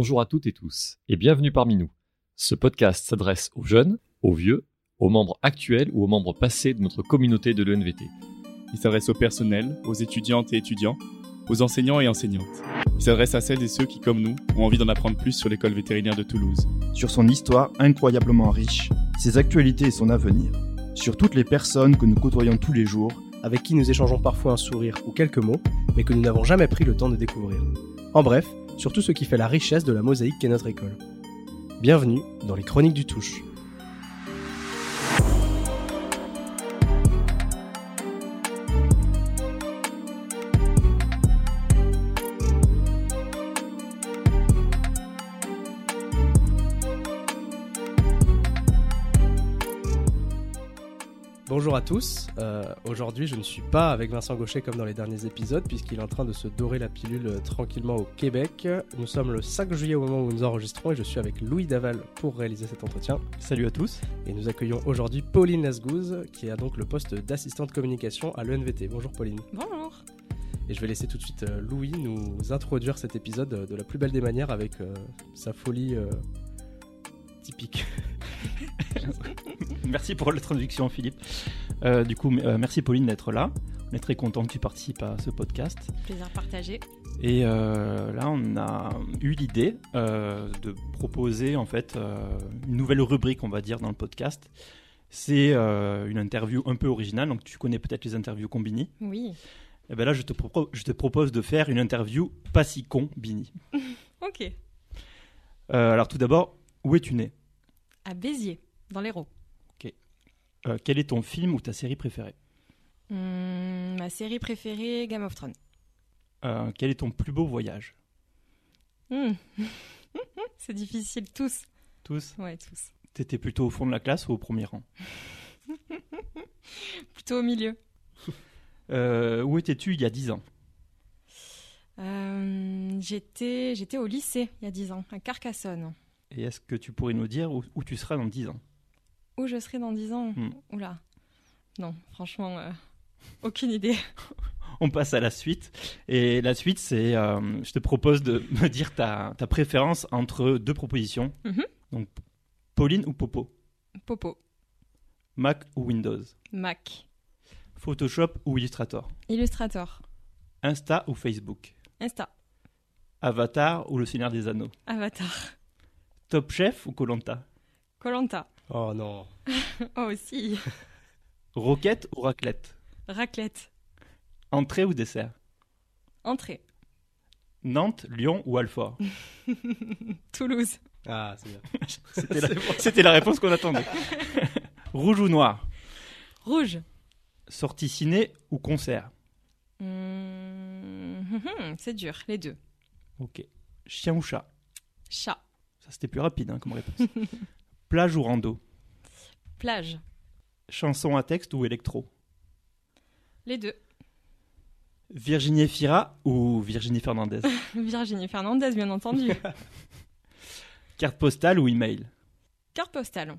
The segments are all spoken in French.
Bonjour à toutes et tous et bienvenue parmi nous. Ce podcast s'adresse aux jeunes, aux vieux, aux membres actuels ou aux membres passés de notre communauté de l'ENVT. Il s'adresse au personnel, aux étudiantes et étudiants, aux enseignants et enseignantes. Il s'adresse à celles et ceux qui, comme nous, ont envie d'en apprendre plus sur l'école vétérinaire de Toulouse. Sur son histoire incroyablement riche, ses actualités et son avenir. Sur toutes les personnes que nous côtoyons tous les jours, avec qui nous échangeons parfois un sourire ou quelques mots, mais que nous n'avons jamais pris le temps de découvrir. En bref, sur tout ce qui fait la richesse de la mosaïque qu'est notre école. Bienvenue dans les Chroniques du Touche. Bonjour à tous. Euh, Aujourd'hui, je ne suis pas avec Vincent Gaucher comme dans les derniers épisodes, puisqu'il est en train de se dorer la pilule euh, tranquillement au Québec. Nous sommes le 5 juillet au moment où nous enregistrons et je suis avec Louis Daval pour réaliser cet entretien. Salut à tous. Et nous accueillons aujourd'hui Pauline Lasgouze, qui a donc le poste d'assistante communication à l'ENVT. Bonjour Pauline. Bonjour. Et je vais laisser tout de suite euh, Louis nous introduire cet épisode de la plus belle des manières avec euh, sa folie euh, Merci pour l'introduction, Philippe. Euh, du coup, euh, merci Pauline d'être là. On est très content que tu participes à ce podcast. Plaisir partagé. Et euh, là, on a eu l'idée euh, de proposer en fait euh, une nouvelle rubrique, on va dire, dans le podcast. C'est euh, une interview un peu originale. Donc, tu connais peut-être les interviews Combini. Oui. Et ben là, je te, propo- je te propose de faire une interview pas si con Bini. Ok. Euh, alors, tout d'abord, où es-tu né? À Béziers, dans l'Hérault. Euh, Quel est ton film ou ta série préférée Hum, ma série préférée, Game of Thrones. Euh, Quel est ton plus beau voyage Hum. C'est difficile, tous. Tous Ouais, tous. T'étais plutôt au fond de la classe ou au premier rang Plutôt au milieu. Euh, Où étais-tu il y a 10 ans Euh, j'étais, j'étais au lycée il y a 10 ans, à Carcassonne. Et est-ce que tu pourrais nous dire où, où tu seras dans 10 ans? Où je serai dans 10 ans? Hmm. Oula. Non, franchement, euh, aucune idée. On passe à la suite. Et la suite, c'est. euh, je te propose de me dire ta, ta préférence entre deux propositions. Mhm. Donc, Pauline ou Popo? Popo. Mac ou Windows? Mac. Photoshop ou Illustrator? Illustrator. Insta ou Facebook? Insta. Avatar ou Le Seigneur des Anneaux? Avatar. Top Chef ou Colanta? Colanta. Oh non. Oh aussi. Roquette ou raclette? Raclette. Entrée ou dessert? Entrée. Nantes, Lyon ou Alfort? Toulouse. Ah, c'est bien. C'était la, réponse qu'on attendait. Rouge ou noir? Rouge. Sortie ciné ou concert? Hum, hum, hum, c'est dur, les deux. Ok. Chien ou chat? Chat. Ça, c'était plus rapide hein, comme réponse. Plage ou rando? Plage. Chanson à texte ou électro? Les deux. Virginie Efira ou Virginie Fernandez? Virginie Fernandez, bien entendu. Carte postale ou email? Carte postale.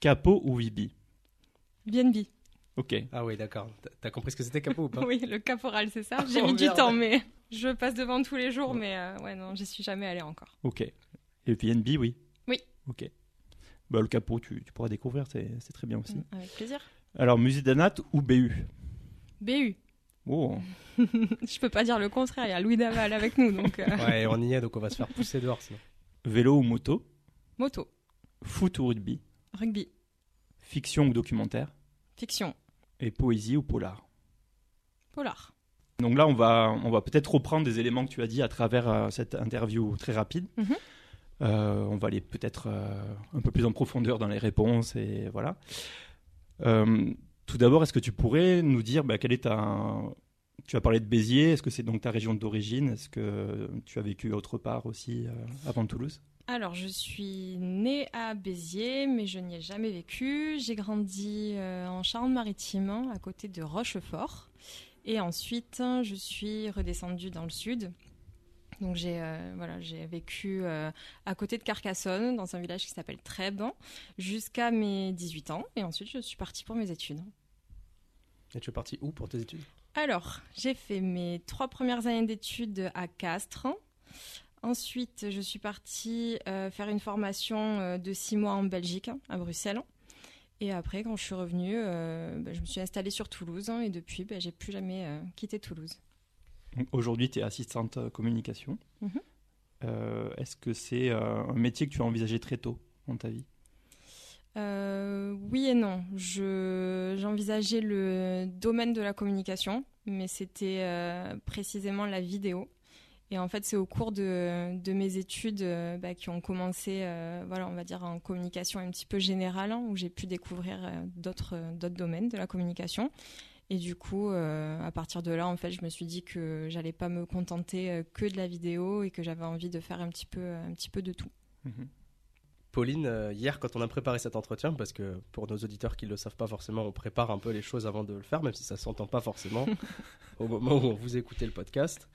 Capot ou Vibi? BNB. Ok. Ah oui, d'accord. T'as- compris ce que c'était capot ou pas? Oui, le caporal, c'est ça. J'ai Oh, mis du merde. temps, mais je passe devant tous les jours, mais euh, ouais, non, j'y suis jamais allée encore. Ok. Et PNB, oui Oui. Ok. Bah, le capot, tu, tu pourras découvrir, c'est c'est très bien aussi. Mm, Avec plaisir. Alors, musée d'Anat ou BU BU. Oh, Je peux pas dire le contraire, il y a Louis Daval avec nous, donc euh, Ouais, on y est, donc on va se faire pousser dehors sinon. vélo ou moto? Moto. Foot ou rugby? Rugby. Fiction ou documentaire? Fiction. Et poésie ou polar? Polar. Donc là, on va, on va peut-être reprendre des éléments que tu as dit à travers euh, cette interview très rapide. Mhm. Euh, on va aller peut-être euh, un peu plus en profondeur dans les réponses et voilà. Euh, tout d'abord, est-ce que tu pourrais nous dire bah, quelle est ta... Tu as parlé de Béziers, est-ce que c'est donc ta région d'origine? Est-ce que tu as vécu autre part aussi avant Toulouse? Alors, je suis née à Béziers, mais je n'y ai jamais vécu. J'ai grandi en Charente-Maritime, à côté de Rochefort. Et ensuite, je suis redescendue dans le sud. Donc, j'ai euh, voilà, j'ai vécu euh, à côté de Carcassonne, dans un village qui s'appelle Trèbes, jusqu'à mes 18 ans. Et ensuite, je suis partie pour mes études. Et tu es parti où pour tes études? Alors, j'ai fait mes trois premières années d'études à Castres. Ensuite, je suis partie faire une formation de six mois en Belgique, à Bruxelles. Et après, quand je suis revenue, bah, je me suis installée sur Toulouse hein, et depuis, bah, j'ai plus jamais quitté Toulouse. Aujourd'hui, tu es assistante communication. Mhm. Est-ce que c'est un métier que tu as envisagé très tôt dans ta vie? Euh, oui et non. j'envisageais le domaine de la communication, mais c'était euh, précisément la vidéo. Et en fait, c'est au cours de, mes études euh, bah, qui ont commencé, voilà, on va dire en communication un petit peu générale, hein, où j'ai pu découvrir d'autres domaines de la communication. Et du coup, à partir de là, en fait, je me suis dit que j'allais pas me contenter que de la vidéo et que j'avais envie de faire un petit peu, un petit peu de tout. Mhm. Pauline, euh, hier, quand on a préparé cet entretien, parce que pour nos auditeurs qui ne le savent pas forcément, on prépare un peu les choses avant de le faire, même si ça ne s'entend pas forcément au moment où vous écoutez le podcast.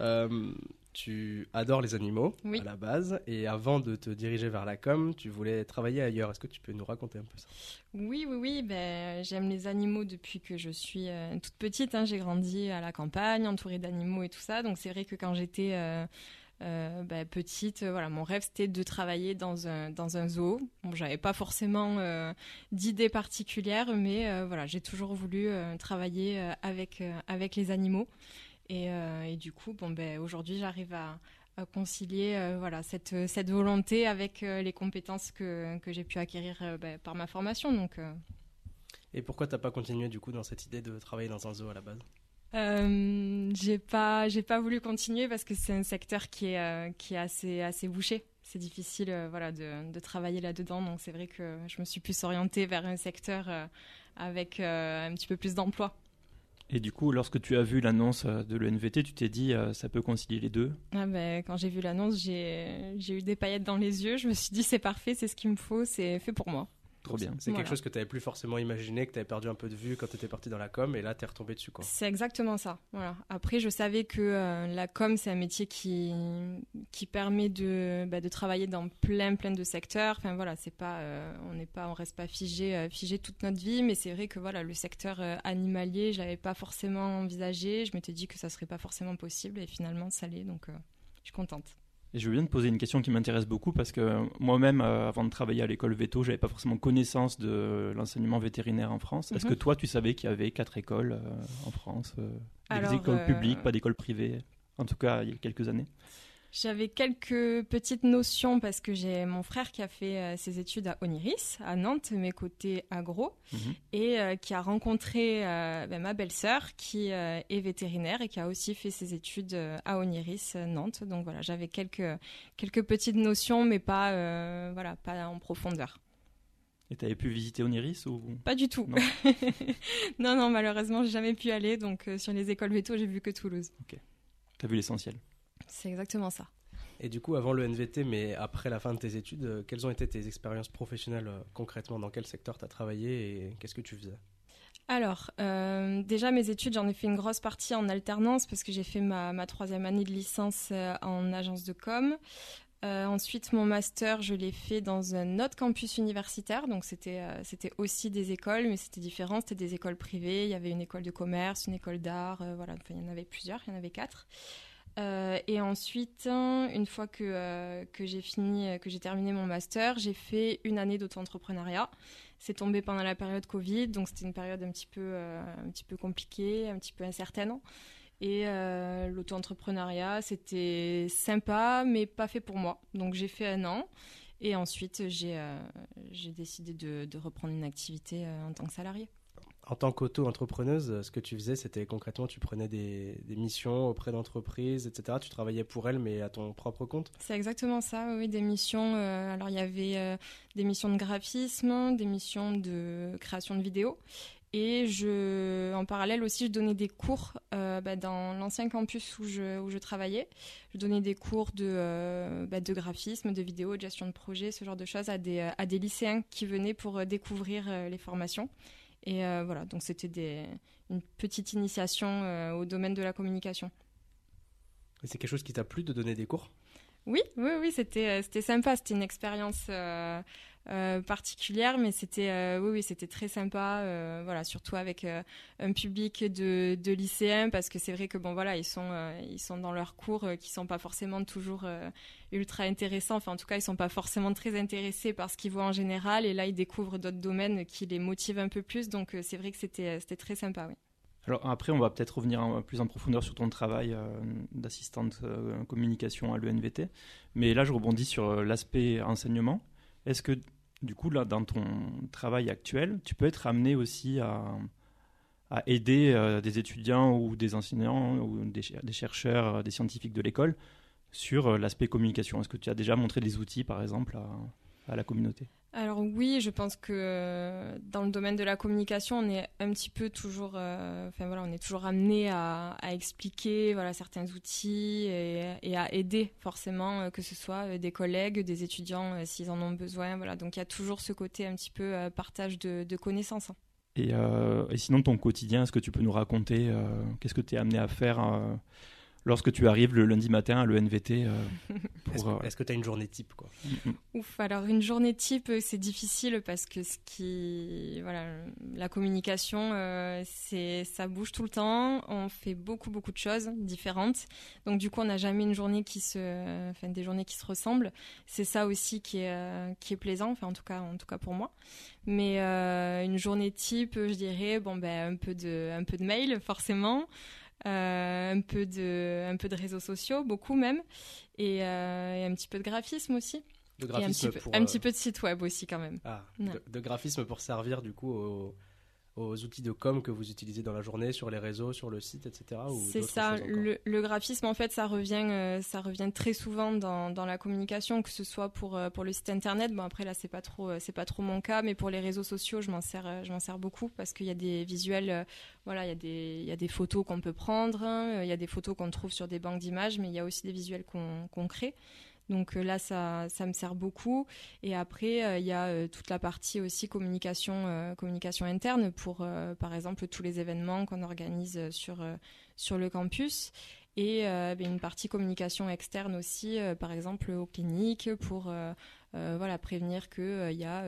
Euh, tu adores les animaux à la base, et avant de te diriger vers la com, tu voulais travailler ailleurs. Est-ce que tu peux nous raconter un peu ça? Oui, oui, oui. Ben, j'aime les animaux depuis que je suis euh, toute petite. Hein. J'ai grandi à la campagne, entourée d'animaux et tout ça. Donc c'est vrai que quand j'étais euh, bah, petite, euh, voilà, mon rêve c'était de travailler dans un, dans un zoo. Bon, j'avais pas forcément euh, d'idées particulières, mais voilà, j'ai toujours voulu travailler avec, avec les animaux. Et, et, du coup, bon, ben, aujourd'hui, j'arrive à, concilier voilà, cette, cette volonté avec les compétences que, que j'ai pu acquérir ben, par ma formation. Donc, Et pourquoi tu n'as pas continué du coup dans cette idée de travailler dans un zoo à la base? Euh, j'ai pas, j'ai pas voulu continuer parce que c'est un secteur qui est, euh, qui est assez, assez bouché. C'est difficile, euh, voilà, de, de travailler là-dedans. Donc c'est vrai que je me suis plus orientée vers un secteur avec un petit peu plus d'emploi. Et du coup, lorsque tu as vu l'annonce de l'ENVT, tu t'es dit ça peut concilier les deux? Ah ben, Quand j'ai vu l'annonce, j'ai, j'ai eu des paillettes dans les yeux. Je me suis dit c'est parfait, c'est ce qu'il me faut, c'est fait pour moi. Trop bien. C'est quelque chose que tu n'avais plus forcément imaginé, que tu avais perdu un peu de vue quand tu étais parti dans la com, et là, tu es retombé dessus. C'est exactement ça. Voilà. Après, je savais que euh, la com, c'est un métier qui, qui permet de, bah, de travailler dans plein, plein de secteurs. Enfin, voilà, c'est pas, euh, on n'est pas, on reste pas figé, euh, figé toute notre vie, mais c'est vrai que voilà, le secteur animalier, je l'avais pas forcément envisagé. Je m'étais dit que ça serait pas forcément possible, et finalement, ça l'est, donc je suis contente. Et je viens de poser une question qui m'intéresse beaucoup parce que moi-même, euh, avant de travailler à l'école veto, j'avais pas forcément connaissance de l'enseignement vétérinaire en France. Est-ce que mhm. toi, tu savais qu'il y avait quatre écoles euh, en France, euh, des écoles publiques, pas d'écoles privées, en tout cas il y a quelques années? J'avais quelques petites notions parce que j'ai mon frère qui a fait euh, ses études à Oniris, à Nantes, mes côtés agro, mhm. et euh, qui a rencontré euh, ben, ma belle-sœur qui est vétérinaire et qui a aussi fait ses études à Oniris, Nantes. Donc voilà, j'avais quelques, quelques petites notions, mais pas, voilà, pas en profondeur. Et tu avais pu visiter Oniris ou? Pas du tout. Non, non, malheureusement, j'ai jamais pu aller. Donc sur les écoles veto, j'ai vu que Toulouse. Ok. as vu l'essentiel? C'est exactement ça. Et du coup, avant le NVT, mais après la fin de tes études, euh, quelles ont été tes expériences professionnelles euh, concrètement? Dans quel secteur tu as travaillé et qu'est-ce que tu faisais? Alors, euh, déjà mes études, j'en ai fait une grosse partie en alternance parce que j'ai fait ma, ma, troisième année de licence en agence de com. ensuite, mon master, je l'ai fait dans un autre campus universitaire, donc c'était c'était aussi des écoles, mais c'était différent. C'était des écoles privées. Il y avait une école de commerce, une école d'art, voilà. Enfin, il y en avait plusieurs, il y en avait quatre. Euh, et ensuite, une fois que, euh, que j'ai terminé mon master, j'ai fait une année d'auto-entrepreneuriat. C'est tombé pendant la période Covid, donc c'était une période un petit peu, euh, compliquée, un petit peu incertaine. Et l'auto-entrepreneuriat, c'était sympa, mais pas fait pour moi. Donc j'ai fait un an. Et ensuite, j'ai j'ai décidé de, de, reprendre une activité en tant que salarié en tant qu'auto-entrepreneuse, ce que tu faisais, c'était concrètement, tu prenais des, missions auprès d'entreprises, etc. Tu travaillais pour elles, mais à ton propre compte C'est exactement ça, oui, des missions. Euh, alors, il y avait euh, des missions de graphisme, des missions de création de vidéos. Et je, en parallèle aussi, je donnais des cours euh, bah, dans l'ancien campus où je, travaillais. Je donnais des cours de, bah, graphisme, de vidéo, de gestion de projet, ce genre de choses à des lycéens qui venaient pour découvrir les formations. Et euh, voilà, donc c'était une petite initiation euh, au domaine de la communication. Et c'est quelque chose qui t'a plu de donner des cours? Oui, oui, oui, c'était euh, c'était sympa. C'était une expérience euh, particulière, mais c'était euh, oui, oui, c'était très sympa. Euh, voilà, surtout avec un public de, de, lycéens, parce que c'est vrai que bon, voilà, ils sont ils sont dans leurs cours qui sont pas forcément toujours ultra intéressants. Enfin, en tout cas, ils sont pas forcément très intéressés par ce qu'ils voient en général, et là, ils découvrent d'autres domaines qui les motivent un peu plus. Donc, c'est vrai que c'était c'était très sympa, oui. Alors après, on va peut-être revenir plus en profondeur sur ton travail d'assistante communication à l'ENVT. Mais là, je rebondis sur l'aspect enseignement. Est-ce que du coup, là, dans ton travail actuel, tu peux être amené aussi à, aider euh, des étudiants ou des enseignants ou des, chercheurs, des scientifiques de l'école sur euh, l'aspect communication. Est-ce que tu as déjà montré des outils, par exemple, à la communauté alors oui, je pense que euh, dans le domaine de la communication, on est un petit peu toujours, euh, enfin voilà, on est toujours amené à, expliquer voilà certains outils et, à aider forcément, euh, que ce soit des collègues, des étudiants s'ils en ont besoin. Voilà, donc il y a toujours ce côté un petit peu partage de, connaissances. Et, et, sinon, ton quotidien, est-ce que tu peux nous raconter qu'est-ce que tu es amené à faire lorsque tu arrives le lundi matin à l'ENVT euh, euh, Est-ce que tu as une journée type quoi? Ouf, alors une journée type, euh, c'est difficile parce que ce qui, voilà, la communication, c'est, ça bouge tout le temps. On fait beaucoup, beaucoup de choses différentes. Donc du coup, on n'a jamais une journée qui se, enfin des journées qui se ressemblent. C'est ça aussi qui est, qui est plaisant, enfin en tout cas, en tout cas pour moi. Mais une journée type, je dirais, bon ben un peu de, un peu de mail forcément. Euh, un, peu de, un peu de réseaux sociaux, beaucoup même, et, euh, un petit peu de graphisme aussi. De graphisme un, petit, peu, un petit peu de site web aussi quand même. Ah, de, graphisme pour servir du coup au, aux outils de com que vous utilisez dans la journée, sur les réseaux, sur le site, etc. C'est ça. Le, graphisme, en fait, ça revient, euh, ça revient très souvent dans, dans, la communication, que ce soit pour, euh, pour le site internet. Bon, après, là, c'est pas trop, euh, c'est pas trop mon cas, mais pour les réseaux sociaux, je m'en sers, je m'en sers beaucoup parce qu'il y a des visuels, voilà, il y a des, il y a des photos qu'on peut prendre, hein, il y a des photos qu'on trouve sur des banques d'images, mais il y a aussi des visuels qu'on crée. Donc euh, là, ça, ça me sert beaucoup. Et après, euh, il y a euh, toute la partie aussi communication, communication interne pour, par exemple, tous les événements qu'on organise sur, sur le campus. Et ben, une partie communication externe aussi, par exemple aux cliniques, pour voilà, prévenir qu'il y a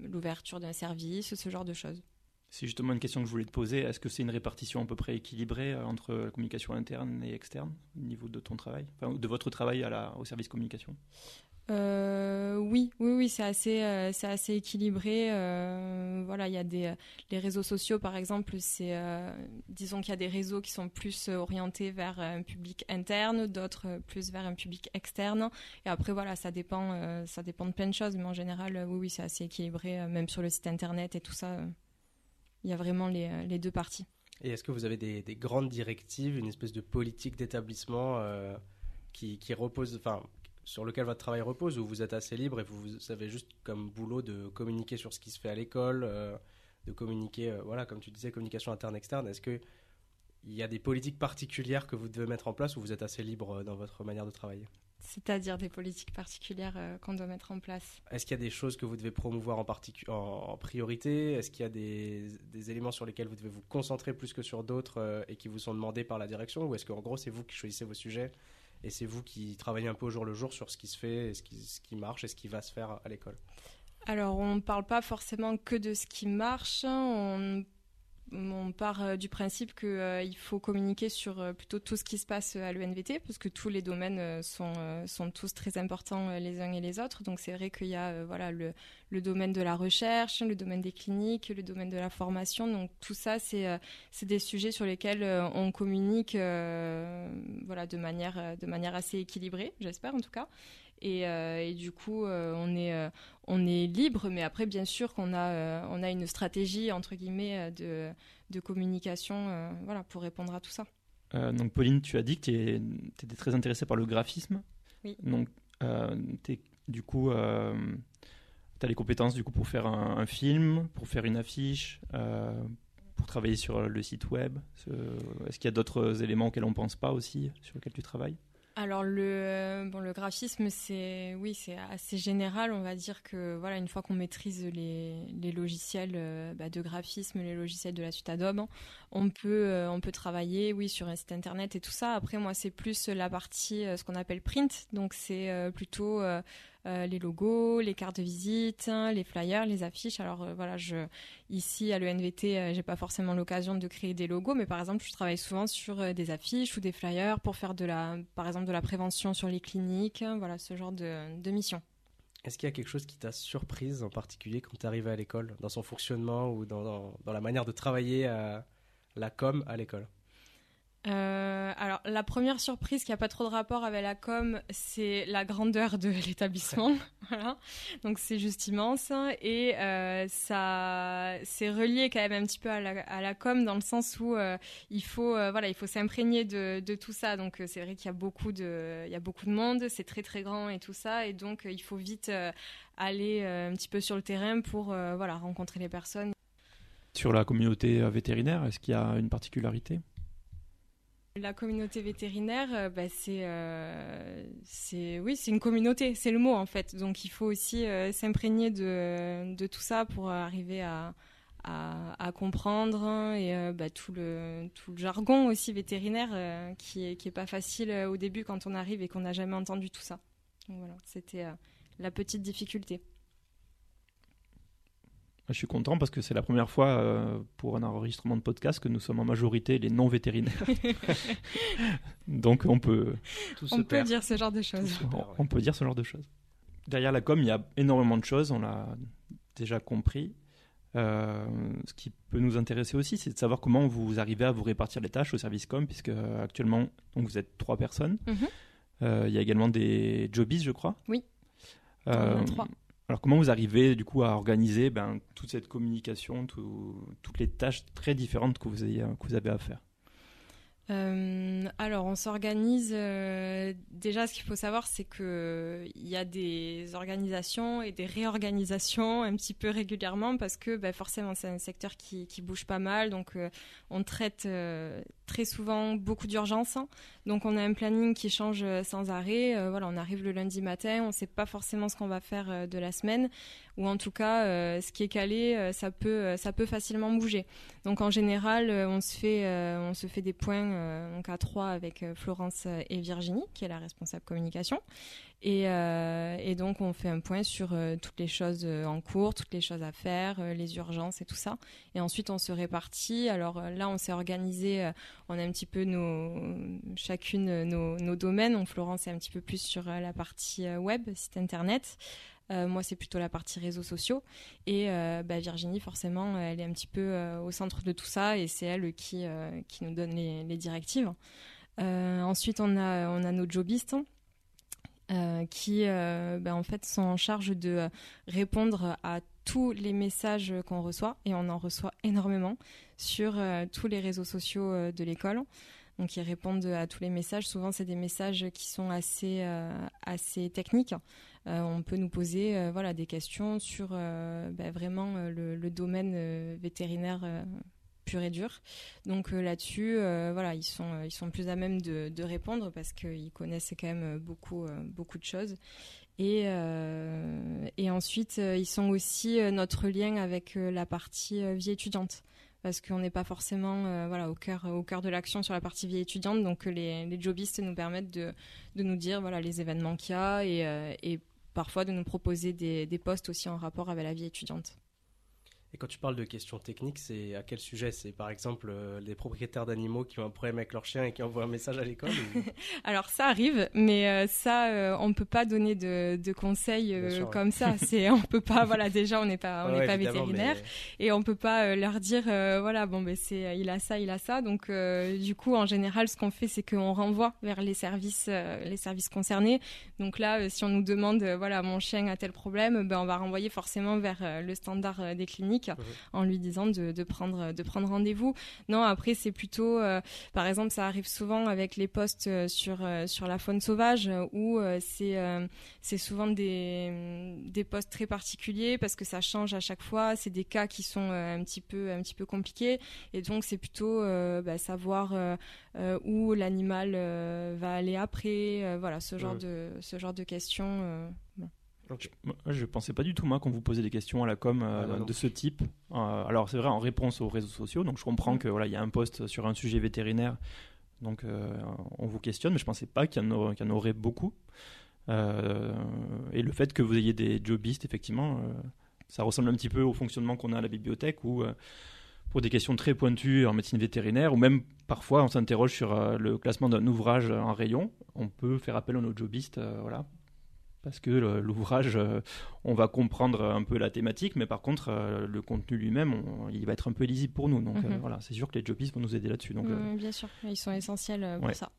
l'ouverture d'un service, ce genre de choses. C'est justement une question que je voulais te poser. Est-ce que c'est une répartition à peu près équilibrée euh, entre la communication interne et externe au niveau de ton travail, de votre travail au service communication? Euh, oui, oui, oui, c'est assez, euh, équilibré. voilà, il y a des les réseaux sociaux, par exemple, disons qu'il y a des réseaux qui sont plus orientés vers un public interne, d'autres plus vers un public externe. Et après, voilà, ça dépend, ça dépend de plein de choses, mais en général, oui, oui, c'est assez équilibré, même sur le site internet et tout ça il y a vraiment les, euh, les deux parties. Et est-ce que vous avez des, des, grandes directives, une espèce de politique d'établissement euh, qui, qui, repose, enfin, sur lequel votre travail repose, ou vous êtes assez libre et vous, avez juste comme boulot de communiquer sur ce qui se fait à l'école, euh, de communiquer, voilà, comme tu disais, communication interne-externe. Est-ce que il y a des politiques particulières que vous devez mettre en place ou vous êtes assez libre dans votre manière de travailler? C'est-à-dire des politiques particulières euh, qu'on doit mettre en place. Est-ce qu'il y a des choses que vous devez promouvoir en, en, priorité? Est-ce qu'il y a des, éléments sur lesquels vous devez vous concentrer plus que sur d'autres euh, et qui vous sont demandés par la direction? Ou est-ce qu'en gros, c'est vous qui choisissez vos sujets et c'est vous qui travaillez un peu au jour le jour sur ce qui se fait, et ce qui, ce qui marche et ce qui va se faire à l'école? Alors, on ne parle pas forcément que de ce qui marche. On on part euh, du principe qu'il euh, faut communiquer sur euh, plutôt tout ce qui se passe à l'ENVT, parce que tous les domaines sont, sont tous très importants les uns et les autres. Donc c'est vrai qu'il y a voilà, le, le, domaine de la recherche, le domaine des cliniques, le domaine de la formation. Donc tout ça, c'est des sujets sur lesquels on communique voilà, de, manière, de manière assez équilibrée, j'espère en tout cas. Euh, et, du coup, euh, on, est, euh, on est libre, mais après, bien sûr qu'on a, on a une stratégie, entre guillemets, de, de communication voilà, pour répondre à tout ça. donc, Pauline, tu as dit que tu étais très intéressée par le graphisme. Oui. Donc, du coup, tu as les compétences du coup, pour faire un, un film, pour faire une affiche, pour travailler sur le site web. Est-ce qu'il y a d'autres éléments auxquels on ne pense pas aussi, sur lesquels tu travailles? Alors le euh, bon le graphisme c'est oui c'est assez général. On va dire que voilà une fois qu'on maîtrise les, logiciels euh, bah, de graphisme les logiciels de la suite Adobe on peut euh, on peut travailler oui sur un site internet et tout ça après moi c'est plus la partie ce qu'on appelle print donc c'est plutôt les logos, les cartes de visite, les flyers, les affiches. Alors voilà, je, ici à l'ENVT, j'ai pas forcément l'occasion de créer des logos, mais par exemple, je travaille souvent sur des affiches ou des flyers pour faire de la, par exemple, de la prévention sur les cliniques, voilà, ce genre de, de mission. Est-ce qu'il y a quelque chose qui t'a surprise en particulier quand tu es arrivé à l'école, dans son fonctionnement ou dans, dans, la manière de travailler la com à l'école euh, alors, la première surprise qui n'a pas trop de rapport avec la com, c'est la grandeur de l'établissement. voilà. Donc, c'est juste immense. Et euh, ça, c'est relié quand même un petit peu à la, à la com dans le sens où euh, il faut, voilà, il faut s'imprégner de, de, tout ça. Donc, c'est vrai qu'il y a beaucoup de, il y a beaucoup de monde, c'est très très grand et tout ça. Et donc, il faut vite aller un petit peu sur le terrain pour, voilà, rencontrer les personnes. Sur la communauté vétérinaire, est-ce qu'il y a une particularité? La communauté vétérinaire, euh, bah, euh, c'est, oui, c'est une communauté, c'est le mot en fait. Donc il faut aussi euh, s'imprégner de, tout ça pour arriver à, comprendre et bah, tout le tout le jargon aussi vétérinaire qui est qui est pas facile au début quand on arrive et qu'on n'a jamais entendu tout ça. voilà, c'était la petite difficulté. Je suis content parce que c'est la première fois euh, pour un enregistrement de podcast que nous sommes en majorité les non vétérinaires. Donc on peut. on peut dire ce genre de choses. On, peut dire ce genre de choses. Derrière la com, il y a énormément de choses, on l'a déjà compris. Euh, ce qui peut nous intéresser aussi, c'est de savoir comment vous arrivez à vous répartir les tâches au service com, puisque actuellement, donc vous êtes trois personnes. Mhm. Euh, il y a également des jobbies, je crois. Oui. Euh, trois. Alors comment vous arrivez du coup à organiser ben, toute cette communication, toutes les tâches très différentes que vous, avez, à faire? Euh, alors, on s'organise. Euh, déjà, ce qu'il faut savoir, c'est que il y a des organisations et des réorganisations un petit peu régulièrement parce que, ben, forcément, c'est un secteur qui, bouge pas mal. Donc, euh, on traite très souvent beaucoup d'urgences. Donc, on a un planning qui change sans arrêt. voilà, on arrive le lundi matin, on ne sait pas forcément ce qu'on va faire de la semaine ou en tout cas euh, ce qui est calé euh, ça peut euh, ça peut facilement bouger donc en général on se fait on se fait des points donc à trois avec Florence et Virginie qui est la responsable communication et, et donc on fait un point sur toutes les choses en cours toutes les choses à faire les urgences et tout ça et ensuite on se répartit alors là on s'est organisé on a un petit peu nos chacune nos, domaines Florence est un petit peu plus sur la partie web site internet euh, moi, c'est plutôt la partie réseaux sociaux. Et euh, bah, Virginie, forcément, elle est un petit peu euh, au centre de tout ça et c'est elle qui, qui nous donne les, directives. ensuite, on a, on a nos jobistes. Qui bah, en fait sont en charge de répondre à tous les messages qu'on reçoit et on en reçoit énormément sur tous les réseaux sociaux de l'école. Donc ils répondent à tous les messages. Souvent c'est des messages qui sont assez assez techniques. Euh, on peut nous poser euh, voilà, des questions sur euh, ben, vraiment le, domaine vétérinaire pur et dur. Donc là-dessus, voilà, ils sont, ils sont plus à même de, répondre parce qu'ils connaissent quand même beaucoup, beaucoup de choses. Et, ensuite, ils sont aussi notre lien avec la partie vie étudiante parce qu'on n'est pas forcément voilà au cœur au cœur de l'action sur la partie vie étudiante donc les, les jobistes nous permettent de, de nous dire voilà les événements qu'il y a et, parfois de nous proposer des postes aussi en rapport avec la vie étudiante. Et quand tu parles de questions techniques, c'est à quel sujet? C'est par exemple euh, les propriétaires d'animaux qui ont un problème avec leur chien et qui envoient un message à l'école Alors ça arrive, mais euh, ça, euh, on ne peut pas donner de, de conseils comme ça. C'est, on peut pas, voilà, déjà on n'est pas, on pas vétérinaire et on peut pas leur dire, voilà, bon ben c'est, il a ça, il a ça. Donc du coup, en général, ce qu'on fait, c'est qu'on renvoie vers les services, les services concernés. Donc là, si on nous demande, voilà, mon chien a tel problème, ben on va renvoyer forcément vers le standard des cliniques En lui disant de, prendre, de prendre rendez-vous. Non, après, c'est plutôt, euh, par exemple, ça arrive souvent avec les postes euh, sur, euh, sur la faune sauvage où c'est c'est souvent des, des postes très particuliers parce que ça change à chaque fois. C'est des cas qui sont un petit peu, un petit peu compliqués. Et donc, c'est plutôt bah, savoir où l'animal va aller après. voilà, ce genre, de, ce genre de questions. Je ne pensais pas du tout, moi, quand vous posez des questions à la com euh, ah, de ce type. Euh, alors, c'est vrai, en réponse aux réseaux sociaux. Donc, je comprends mm. que voilà, il y a un poste sur un sujet vétérinaire. Donc, euh, on vous questionne, mais je ne pensais pas qu'il y, en aurait beaucoup. et le fait que vous ayez des jobistes, effectivement, ça ressemble un petit peu au fonctionnement qu'on a à la bibliothèque où pour des questions très pointues en médecine vétérinaire, ou même parfois on s'interroge sur le classement d'un ouvrage en rayon, on peut faire appel à nos jobistes, voilà, parce que l'ouvrage, euh, on va comprendre un peu la thématique, mais par contre, euh, le contenu lui-même, il va être un peu lisible pour nous. Donc euh, mhm. voilà, c'est sûr que les jobistes vont nous aider là-dessus. Donc, bien sûr, ils sont essentiels pour ça.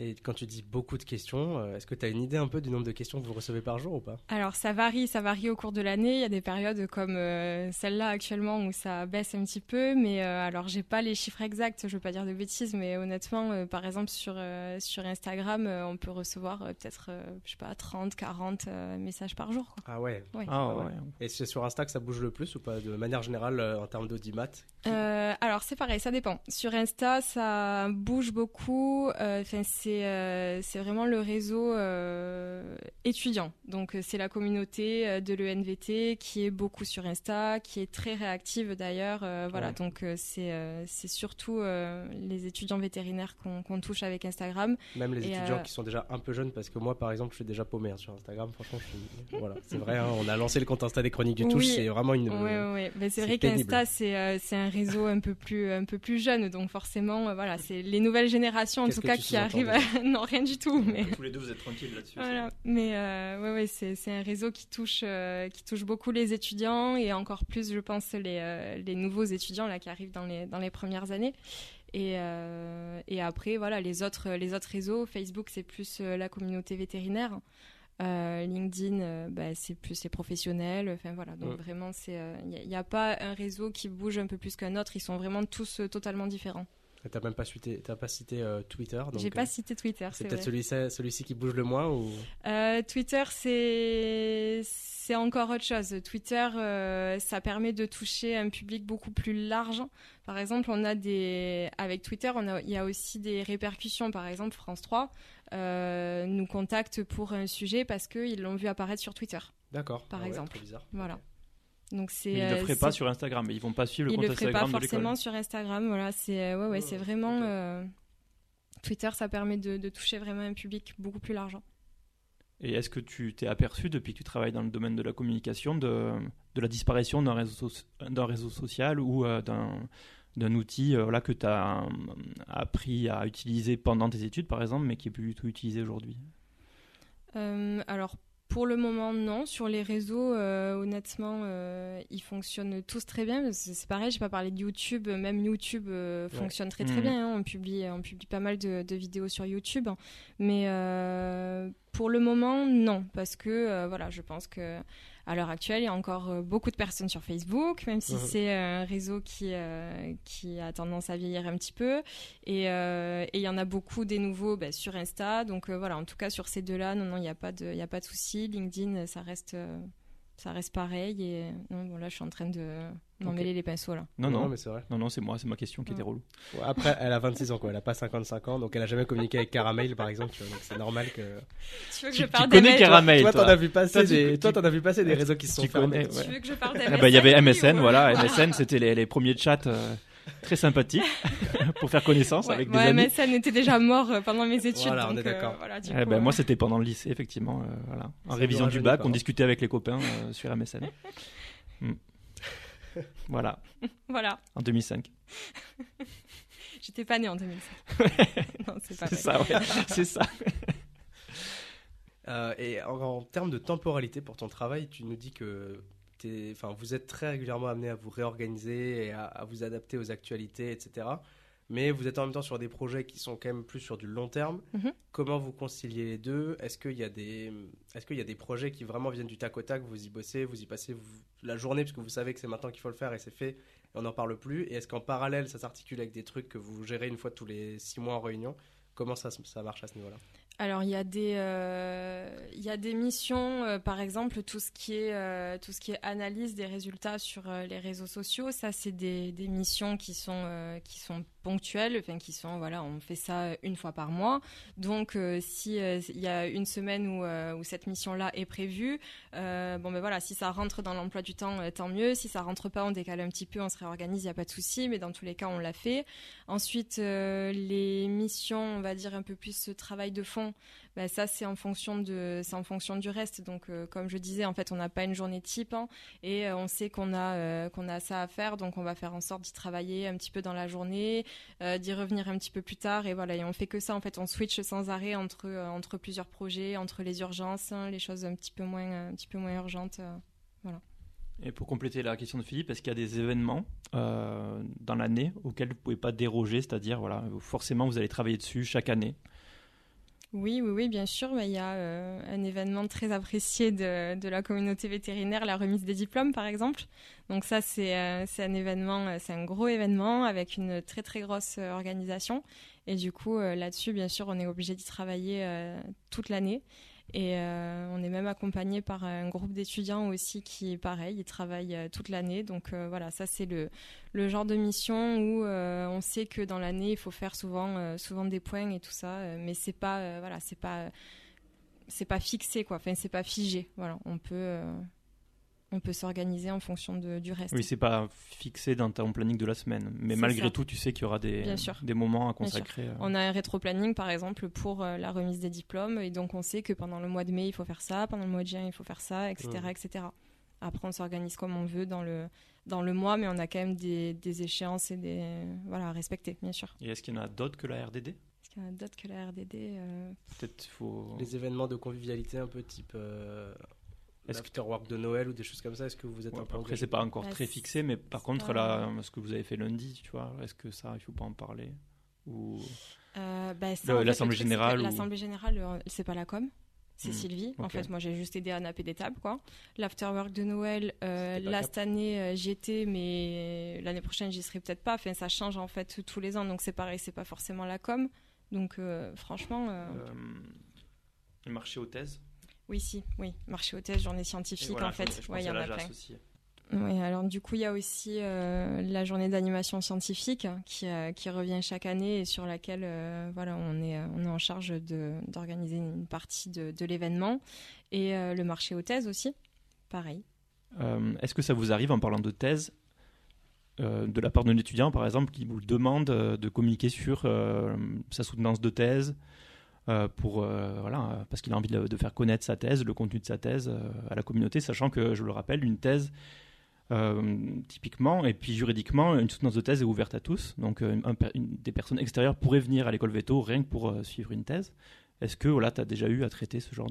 Et quand tu dis beaucoup de questions, euh, est-ce que tu as une idée un peu du nombre de questions que vous recevez par jour ou pas? Alors ça varie, ça varie au cours de l'année. Il y a des périodes comme euh, celle-là actuellement où ça baisse un petit peu, mais euh, alors j'ai pas les chiffres exacts, je veux pas dire de bêtises, mais honnêtement, par exemple sur sur Instagram, on peut recevoir peut-être je sais pas 30, 40 messages par jour. Ah ouais. Ah ouais. Et c'est sur Insta que ça bouge le plus ou pas de manière générale en termes d'audimat? Alors c'est pareil, ça dépend. Sur Insta, ça bouge beaucoup. Enfin c'est euh, c'est vraiment le réseau euh, étudiant. Donc euh, c'est la communauté de l'ENVT qui est beaucoup sur Insta, qui est très réactive d'ailleurs. voilà, donc c'est surtout les étudiants vétérinaires qu'on touche avec Instagram. Même les étudiants qui sont déjà un peu jeunes, parce que moi par exemple je suis déjà paumé hein, sur Instagram. Franchement, voilà, c'est vrai. Hein, on a lancé le compte Insta des chroniques du Touche. C'est vraiment une. Oui, oui. C'est vrai qu'Insta c'est c'est un réseau un peu plus un peu plus jeune, donc forcément voilà, c'est les nouvelles générations en tout cas qui arrivent. non, rien du tout. Mais... Tous les deux, vous êtes tranquilles là-dessus. Voilà. Mais euh, ouais, ouais, c'est, c'est un réseau qui touche, euh, qui touche beaucoup les étudiants et encore plus, je pense, les, euh, les nouveaux étudiants là, qui arrivent dans les, dans les premières années. Et, et après, voilà, les autres, les autres réseaux, Facebook, c'est plus la communauté vétérinaire. LinkedIn, bah, c'est plus les professionnels. Enfin voilà, donc vraiment, c'est il n'y a, a, pas un réseau qui bouge un peu plus qu'un autre. Ils sont vraiment tous totalement différents. T'as même pas cité, as pas cité euh, Twitter. J'ai pas euh, cité Twitter. C'est peut-être celui-ci celui qui bouge le moins ou? Euh, Twitter, c'est c'est encore autre chose. Twitter, ça permet de toucher un public beaucoup plus large. Par exemple, on a des avec Twitter, on a il y a aussi des répercussions. Par exemple, France 3 nous contacte pour un sujet parce qu'ils l'ont vu apparaître sur Twitter. D'accord. Par ah exemple. Voilà. Donc c'est. ils le feraient pas sur Instagram, mais ils vont pas suivre le compte Instagram Ils le feraient pas forcément sur Instagram. Voilà, c'est euh, ouais, ouais, c'est vraiment euh, Twitter, ça permet de, toucher vraiment un public beaucoup plus large. Et est-ce que tu t'es aperçu depuis que tu travailles dans le domaine de la communication de, de la disparition d'un réseau, d'un réseau social ou euh, d'un d'un outil voilà, que tu as appris à utiliser pendant tes études, par exemple, mais qui est plus du tout utilisé aujourd'hui? Alors, pour le moment, non. Sur les réseaux, euh, honnêtement, euh, ils fonctionnent tous très bien. C'est pareil, j'ai pas parlé de YouTube. Même YouTube euh, fonctionne très très mmh. bien. Hein. On publie, on publie pas mal de, de vidéos sur YouTube, mais pour le moment, non, parce que voilà, je pense que à l'heure actuelle, il y a encore euh, beaucoup de personnes sur Facebook, même si c'est un réseau qui, euh, qui a tendance à vieillir un petit peu. Et, euh, il y en a beaucoup des nouveaux bah, sur Insta. Donc voilà, en tout cas sur ces deux-là, non, non, il n'y a pas de, il a pas de souci. LinkedIn, ça reste, ça reste pareil. Et non, bon, là, je suis en train de m'en mêler les pinceaux là. Non, non, mais c'est vrai. Non, non, c'est moi, c'est ma question qui était relou. après, elle a 26 ans, quoi. Elle a pas 55 ans, donc elle a jamais communiqué avec Caramel, par exemple. donc c'est normal que. Tu veux que je parle des connais Caramel Toi, t'en as vu passer des, toi, t'en as vu passer des réseaux qui se sont fermés. Tu veux que je parle eh ben, Il y avait MSN, voilà. MSN, c'était les, les premiers chats. Euh, très sympathiques pour faire connaissance avec des amis. MSN était déjà mort euh, pendant mes études. Voilà, on est d'accord. Eh ben, moi, c'était pendant le lycée, effectivement. Euh, voilà. En révision du bac, on discutait avec les copains sur MSN. Hmm. Voilà. voilà. En 2005. J'étais pas né en 2005. non, c'est pas ça, ouais. c'est ça. Euh, et en, termes de temporalité pour ton travail, tu nous dis que enfin, vous êtes très régulièrement amené à vous réorganiser et à, vous adapter aux actualités, etc. Mais vous êtes en même temps sur des projets qui sont quand même plus sur du long terme. Mhm. Comment vous conciliez les deux? Est-ce qu'il y, a des, est qu'il y a des projets qui vraiment viennent du tac au tac? Vous y bossez, vous y passez la journée parce que vous savez que c'est maintenant qu'il faut le faire et c'est fait et on n'en parle plus. Et est-ce qu'en parallèle, ça s'articule avec des trucs que vous gérez une fois tous les six mois en réunion? Comment ça, ça marche à ce niveau-là? Alors il y a des euh, il y a des missions euh, par exemple tout ce qui est euh, tout ce qui est analyse des résultats sur les réseaux sociaux. Ça c'est des, des missions qui sont qui sont ponctuelles enfin qui sont voilà on fait ça une fois par mois. Donc si il y a une semaine où, où cette mission là est prévue bon ben voilà si ça rentre dans l'emploi du temps tant mieux. Si ça rentre pas on décale un petit peu on se réorganise il y a pas de souci mais dans tous les cas on l'a fait. Ensuite les missions on va dire un peu plus ce travail de fond bah, ça c'est en fonction de c'est en fonction du reste. Donc euh, comme je disais, en fait, on n'a pas une journée type hein, et euh, on sait qu'on a euh, qu'on a ça à faire, donc on va faire en sorte d'y travailler un petit peu dans la journée, d'y revenir un petit peu plus tard et voilà. Et on fait que ça en fait, on switch sans arrêt entre entre plusieurs projets, entre les urgences, hein, les choses un petit peu moins un petit peu moins urgentes, voilà. Et pour compléter la question de Philippe, est-ce qu'il y a des événements dans l'année auxquels vous ne pouvez pas déroger, c'est-à-dire voilà, forcément vous allez travailler dessus chaque année oui, oui, oui, bien sûr. Il y a euh, un événement très apprécié de, la communauté vétérinaire, la remise des diplômes, par exemple. Donc ça, c'est euh, un événement, euh, c'est un gros événement avec une très très grosse organisation. Et du coup, là-dessus, bien sûr, on est obligé d'y travailler toute l'année. Et euh, on est même accompagné par un groupe d'étudiants aussi qui, pareil, ils travaillent euh, toute l'année. Donc euh, voilà, ça c'est le, genre de mission où on sait que dans l'année, il faut faire souvent, souvent des points et tout ça. mais c'est pas, voilà, c'est pas, c'est pas fixé quoi. Enfin, c'est pas figé. Voilà, on peut on peut s'organiser en fonction de, du reste. Oui, c'est pas fixé dans ton planning de la semaine, mais malgré tout, tu sais qu'il y aura des, des moments à consacrer. Euh. On a un rétro-planning, par exemple, pour euh, la remise des diplômes, et donc on sait que pendant le mois de mai, il faut faire ça, pendant le mois de juin, il faut faire ça, etc. etc. Après, on s'organise comme on veut dans le, dans le mois, mais on a quand même des, des échéances et des, voilà, à respecter, bien sûr. Et est-ce qu'il y en a d'autres que la RDD Est-ce qu'il y en a d'autres que la RDD euh? Peut-être faut... Les événements de convivialité un peu type L'afterwork de Noël ou des choses comme ça, est-ce que vous êtes un peu Après, c'est pas encore très fixé, mais par contre, là, ce que vous avez fait lundi, tu vois, est-ce que ça, il faut pas en parler? Ou euh, bah, l'assemblée générale L'assemblée générale, euh, c'est pas la com. C'est hmm, Sylvie. En fait, moi, j'ai juste aidé à napper des tables, quoi. L'afterwork de Noël, euh, là, cette année, j'y étais, mais l'année prochaine, j'y serai peut-être pas. Enfin, ça change, en fait, tous les ans. Donc, c'est pareil, c'est pas forcément la com. Donc, franchement... le marché aux thèses? Oui, si, oui. Marché hôtesse, journée scientifique, en fait. il y en a plein. Oui, alors du coup, il y a aussi euh, la journée d'animation scientifique qui, euh, qui, revient chaque année et sur laquelle euh, voilà, on, est, on est en charge d'organiser une partie de, de l'événement. Et le marché aux thèses aussi, pareil. Est-ce que ça vous arrive, en parlant de thèse, de la part d'un étudiant, par exemple, qui vous demande de communiquer sur sa soutenance de thèse euh, pour euh, voilà parce qu'il a envie de, faire connaître sa thèse, le contenu de sa thèse euh, à la communauté, sachant que je le rappelle, une thèse typiquement et puis juridiquement, une soutenance de thèse est ouverte à tous. Donc des personnes extérieures pourraient venir à l'école veto rien que pour suivre une thèse. Est-ce que voilà, tu as déjà eu à traiter ce genre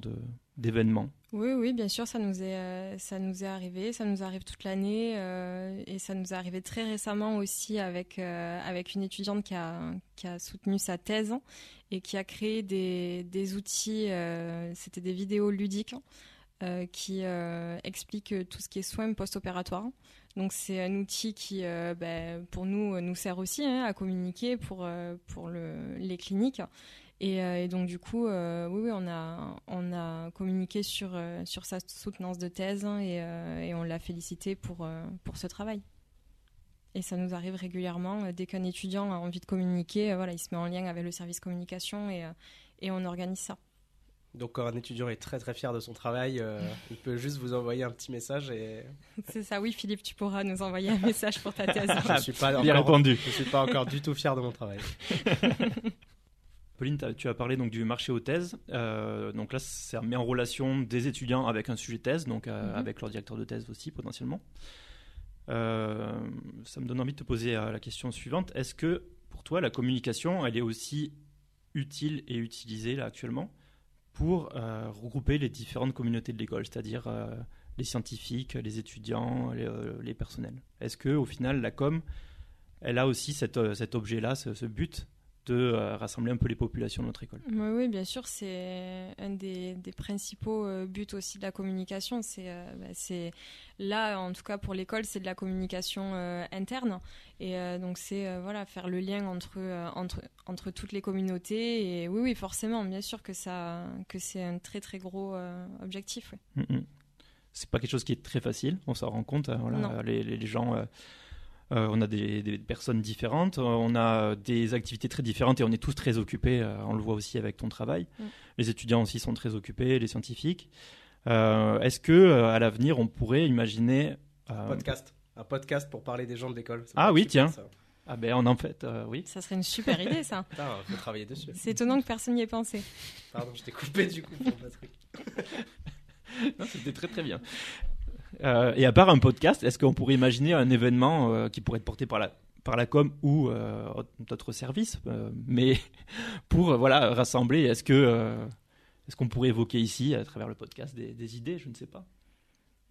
d'événement? Oui, oui, bien sûr, ça nous est, euh, ça nous est arrivé, ça nous arrive toute l'année euh, et ça nous est arrivé très récemment aussi avec, euh, avec une étudiante qui a, qui a soutenu sa thèse et qui a créé des, des outils, c'était des vidéos ludiques qui expliquent tout ce qui est soins post-opératoires. Donc c'est un outil qui, ben, pour nous, nous sert aussi hein, à communiquer pour, pour le, les cliniques. Euh, et, donc du coup, euh, oui, oui, on a, on a communiqué sur, euh, sur sa soutenance de thèse hein, et, on l'a félicité pour, pour ce travail. Et ça nous arrive régulièrement. Dès qu'un étudiant a envie de communiquer, voilà, il se met en lien avec le service communication et, et on organise ça. Donc quand un étudiant est très très fier de son travail, il peut juste vous envoyer un petit message et... C'est ça, oui Philippe, tu pourras nous envoyer un message pour ta thèse. je suis pas Bien répondu. Je suis pas encore du tout fier de mon travail. Pauline, tu as parlé donc du marché aux thèses. Euh, donc là, ça met en relation des étudiants avec un sujet thèse, donc euh, mhm. avec leur directeur de thèse aussi potentiellement. Euh, ça me donne envie de te poser la question suivante. Est-ce que pour toi, la communication, elle est aussi utile et utilisée là actuellement pour regrouper les différentes communautés de l'école, c'est-à-dire les scientifiques, les étudiants, les, personnels? Est-ce que au final, la com, elle a aussi cet objet-là, ce but? De euh, rassembler un peu les populations de notre école. Oui, oui bien sûr, c'est un des, principaux euh, buts aussi de la communication. Euh, bah, c'est là, en tout cas pour l'école, c'est de la communication interne. Et donc c'est voilà faire le lien entre, entre, entre toutes les communautés. Et oui, oui, forcément, bien sûr que, ça, que c'est un très très gros objectif. Ce mm, mm. C'est pas quelque chose qui est très facile, on s'en rend compte. Hein, voilà, les, les, gens euh, on a des, personnes différentes, euh, on a des activités très différentes et on est tous très occupés. Euh, on le voit aussi avec ton travail. Mm. Les étudiants aussi sont très occupés, les scientifiques. Est-ce que à l'avenir on pourrait imaginer un podcast, un podcast pour parler des gens de l'école Ah oui, tiens. Ah ben on en fait, euh, oui. Ça serait une super idée, ça. Putain, faut travailler dessus. C'est étonnant que personne n'y ait pensé. Pardon, je t'ai coupé du coup pour. Non, C'était très très bien. Euh, et à part un podcast, est-ce qu'on pourrait imaginer un événement euh, qui pourrait être porté par la, par la com ou d'autres services, euh, mais pour voilà, rassembler, est-ce que est-ce qu'on pourrait évoquer ici, à travers le podcast, des, idées Je ne sais pas.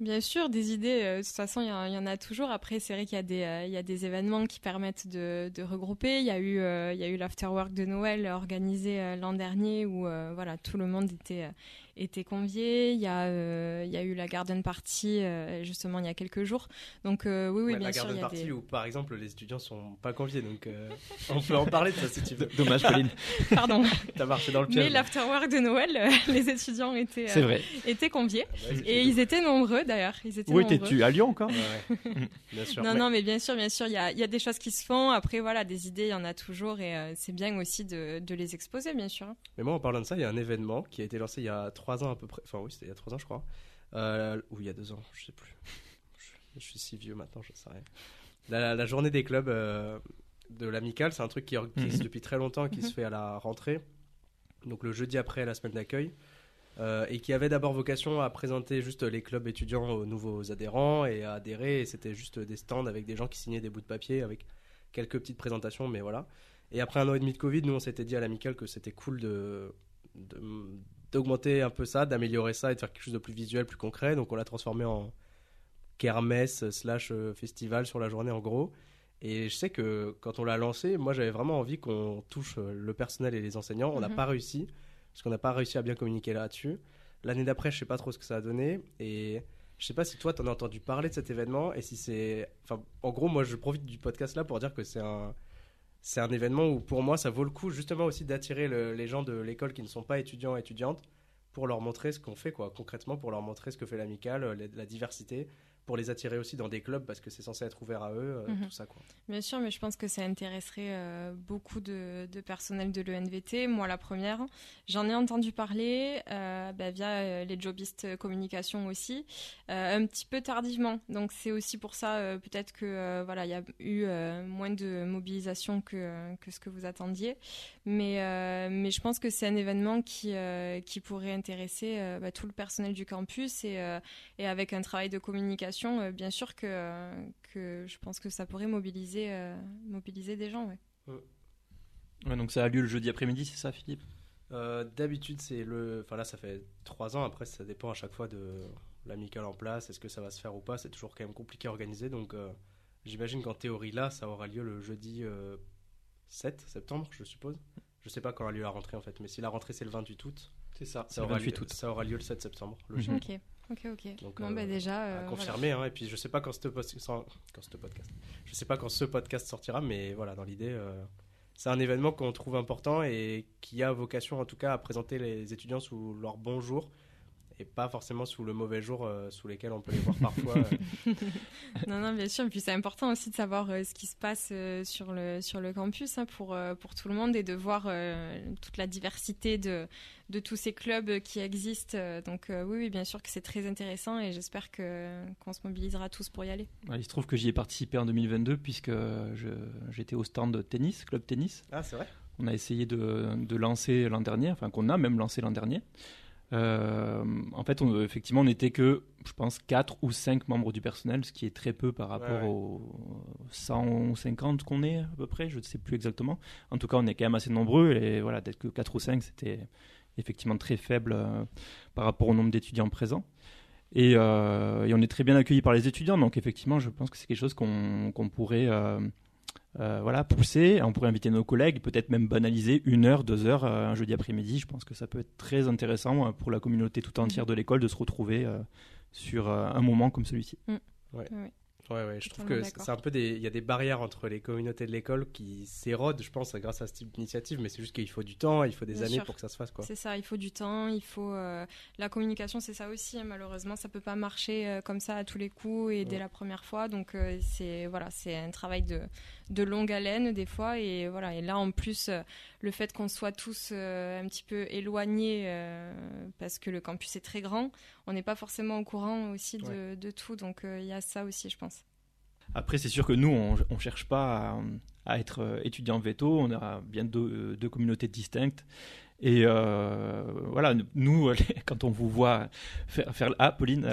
Bien sûr, des idées, de toute façon, il y, en- a toujours. Après, c'est vrai qu'il y, euh, y a des événements qui permettent de, regrouper. Il y a eu, euh, eu l'afterwork de Noël organisé l'an dernier où voilà, tout le monde était, euh, était convié. Il y, a, euh, il y a eu la garden party euh, justement il y a quelques jours. Donc euh, oui, oui, Ouais, bien la sûr, garden il y a party des... où par exemple les étudiants sont pas conviés, donc euh, on peut en parler de ça si tu veux. Dommage, Pauline. Pardon. T'as marché dans le Mais piège. l'afterwork de Noël, euh, les étudiants étaient, C'est euh, vrai. étaient conviés. Ah bah, Et ils étaient nombreux d'ailleurs. Ils étaient Où nombreux. étais-tu À Lyon encore Ouais, ouais. Bien sûr. Non, Mais- non, mais bien sûr, bien sûr, il y a, il y a des choses qui se font. Après, voilà, des idées, il y en a toujours. Et euh, c'est bien aussi de, de les exposer, bien sûr. Mais moi, en parlant de ça, il y a un événement qui a été lancé il y a trois ans à peu près. Enfin, oui, c'était il y a trois ans, je crois. Euh, ou il y a deux ans, je sais plus. Je, je suis si vieux maintenant, je sais rien. La, la journée des clubs euh, de l'amicale, c'est un truc qui existe Mhm. depuis très longtemps, qui Mhm. se fait à la rentrée. Donc le jeudi après la semaine d'accueil. Euh, et qui avait d'abord vocation à présenter juste les clubs étudiants aux nouveaux adhérents et à adhérer. Et c'était juste des stands avec des gens qui signaient des bouts de papier avec quelques petites présentations, mais voilà. Et après un an et demi de Covid, nous on s'était dit à l'amicale que c'était cool de de- d'augmenter un peu ça, d'améliorer ça et de faire quelque chose de plus visuel, plus concret. Donc on l'a transformé en kermesse slash euh, festival sur la journée en gros. Et je sais que quand on l'a lancé, moi j'avais vraiment envie qu'on touche euh, le personnel et les enseignants. On n'a Mhm. pas réussi, parce qu'on n'a pas réussi à bien communiquer là-dessus. L'année d'après, je sais pas trop ce que ça a donné. Et je sais pas si toi, t'en as entendu parler de cet événement. Et si c'est. Enfin, en gros, moi je profite du podcast là pour dire que c'est un. C'est un événement où pour moi ça vaut le coup justement aussi d'attirer le- les gens de l'école qui ne sont pas étudiants et étudiantes pour leur montrer ce qu'on fait quoi. Concrètement pour leur montrer ce que fait l'amicale, euh, la diversité, pour les attirer aussi dans des clubs parce que c'est censé être ouvert à eux, euh, Mhm. tout ça quoi. Bien sûr, mais je pense que ça intéresserait euh, beaucoup de, de personnel de l'ENVT. Moi, la première, j'en ai entendu parler euh, bah, via les jobistes communication aussi, un petit peu tardivement. Donc c'est aussi pour ça peut-être que voilà, il y a eu moins de mobilisation que que ce que vous attendiez. Mais euh, mais je pense que c'est un événement qui euh, qui pourrait intéresser euh, bah, tout le personnel du campus et euh, et avec un travail de communication, euh, bien sûr que, euh, que je pense que ça pourrait mobiliser, euh, mobiliser des gens. Ouais. Ouais, donc ça a lieu le jeudi après-midi, c'est ça, Philippe? Euh, D'habitude c'est le, enfin là ça fait trois ans. Après ça dépend à chaque fois de l'amicale en place, est-ce que ça va se faire ou pas. C'est toujours quand même compliqué à organiser. Donc euh, j'imagine qu'en théorie là ça aura lieu le jeudi euh, 7 septembre, je suppose. Je sais pas quand a lieu la rentrée en fait, mais si la rentrée c'est le 28 août, C'est ça, ça aura, lieu, ça aura lieu le 7 septembre. logique. Ok, ok, ok. Donc, bon, euh, bah déjà, à euh, voilà. confirmer hein, et puis je sais pas quand ce, post- sans- quand ce podcast je sais pas quand ce podcast sortira mais voilà dans l'idée euh, c'est un événement qu'on trouve important et qui a vocation en tout cas à présenter les étudiants sous leur bon jour et pas forcément sous le mauvais jour euh, sous lesquels on peut les voir parfois euh. Non, non, bien sûr. Et puis c'est important aussi de savoir euh, ce qui se passe euh, sur, le, sur le campus hein, pour, euh, pour tout le monde et de voir euh, toute la diversité de, de tous ces clubs qui existent. Donc euh, oui, oui, bien sûr que c'est très intéressant et j'espère que, qu'on se mobilisera tous pour y aller. Ouais, il se trouve que j'y ai participé en 2022 puisque je- j'étais au stand de tennis, club tennis. ah c'est vrai On a essayé de, de lancer l'an dernier, enfin qu'on a même lancé l'an dernier. Euh, en fait, on, effectivement, on n'était que, je pense, 4 ou 5 membres du personnel, ce qui est très peu par rapport Ouais, ouais. aux 150 qu'on est à peu près, je ne sais plus exactement. En tout cas, on est quand même assez nombreux et voilà, d'être que 4 ou 5, c'était effectivement très faible euh, par rapport au nombre d'étudiants présents. Et, euh, et on est très bien accueillis par les étudiants, donc effectivement, je pense que c'est quelque chose qu'on qu'on pourrait euh, voilà, pousser. On pourrait inviter nos collègues, peut-être même banaliser une heure, deux heures euh, un jeudi après-midi. Je pense que ça peut être très intéressant euh, pour la communauté tout entière de l'école de se retrouver euh, sur euh, un moment comme celui-ci. Ouais, ouais, je trouve que c'est un peu des. Il y a des barrières entre les communautés de l'école qui s'érodent, je pense, grâce à ce type d'initiative, mais c'est juste qu'il faut du temps, il faut des Bien années sûr. pour que ça se fasse, quoi. C'est ça, il faut du temps, il faut euh, la communication, c'est ça aussi. hein, malheureusement, ça peut pas marcher euh, comme ça à tous les coups et dès Ouais. la première fois. Donc euh, c'est voilà, c'est un travail de, de longue haleine des fois et voilà. Et là en plus, le fait qu'on soit tous un petit peu éloignés parce que le campus est très grand, on n'est pas forcément au courant aussi de, de tout. Donc il y a ça aussi, je pense. Après, c'est sûr que nous, on ne cherche pas à être étudiant veto. On a bien deux, deux communautés distinctes. Et euh, voilà, nous, quand on vous voit faire, faire ah, Pauline,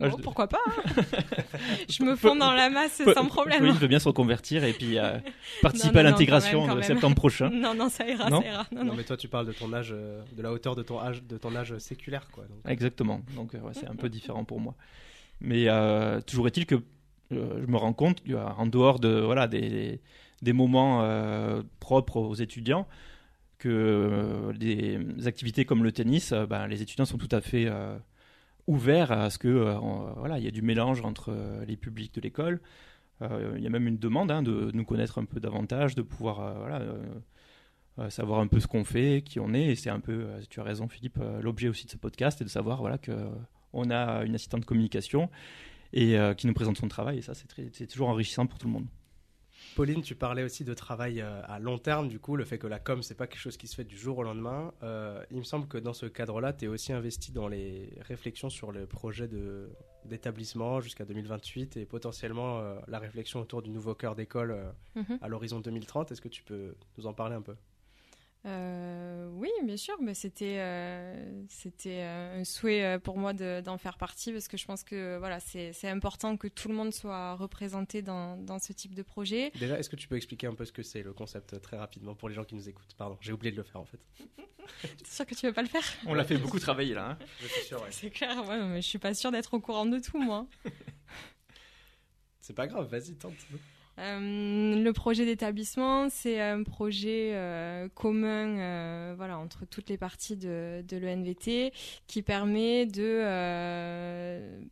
euh, pourquoi pas hein. Je me fonds dans la masse sans problème. Pauline veut bien se reconvertir et puis euh, participer à l'intégration de septembre prochain. Non, non, ça ira, ça ira. Non, mais toi, tu parles de ton âge, de la hauteur de ton âge, de ton âge séculaire, quoi. Exactement. Donc, c'est un peu différent pour moi. Mais toujours est-il que je me rends compte qu'en dehors de voilà des, des moments propres aux étudiants que euh, des activités comme le tennis, euh, ben, les étudiants sont tout à fait euh, ouverts à ce que voilà, il y a du mélange entre les publics de l'école. Il y a même une demande hein, de, nous connaître un peu davantage, de pouvoir voilà, savoir un peu ce qu'on fait, qui on est. Et c'est un peu, tu as raison Philippe, l'objet aussi de ce podcast est de savoir voilà, qu'on a une assistante de communication et qui nous présente son travail. Et ça, c'est toujours enrichissant pour tout le monde. Pauline, tu parlais aussi de travail euh, à long terme, du coup, le fait que la com, c'est pas quelque chose qui se fait du jour au lendemain. Euh, il me semble que dans ce cadre-là, tu es aussi investi dans les réflexions sur le projet d'établissement jusqu'à 2028 et potentiellement euh, la réflexion autour du nouveau cœur d'école mhm. à l'horizon 2030. Est-ce que tu peux nous en parler un peu? Euh, oui, bien sûr, mais c'était euh, c'était euh, un souhait pour moi d'en faire partie parce que je pense que voilà c'est important que tout le monde soit représenté dans, dans ce type de projet. Déjà, est-ce que tu peux expliquer un peu ce que c'est le concept très rapidement pour les gens qui nous écoutent? Pardon, j'ai oublié de le faire en fait. T'es sûr que tu veux pas le faire? On l'a fait beaucoup travailler là. Hein. C'est clair, ouais, mais je suis pas sûr d'être au courant de tout moi. c'est pas grave, vas-y tente. Euh, le projet d'établissement, c'est un projet euh, commun euh, voilà, entre toutes les parties de, de l'ENVT qui permet de...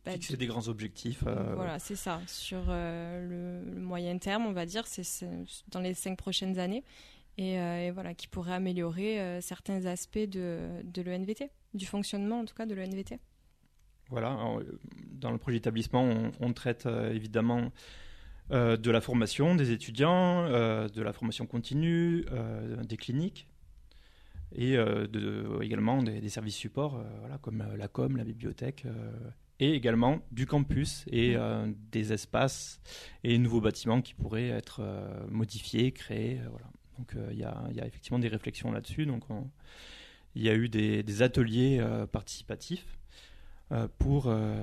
Bah, Fixer des grands objectifs. Voilà, c'est ça. Sur le, moyen terme, on va dire, c'est dans les cinq prochaines années. Et, voilà, qui pourrait améliorer certains aspects de, de l'ENVT, du fonctionnement en tout cas de l'ENVT. Voilà, dans le projet d'établissement, on, on, traite évidemment euh, de la formation des étudiants, euh, de la formation continue, euh, des cliniques et également des, services supports voilà, comme la com, la bibliothèque et également du campus et des espaces et nouveaux bâtiments qui pourraient être modifiés, créés. voilà. Donc il y, a effectivement des réflexions là-dessus. Donc il y a eu des ateliers participatifs pour euh,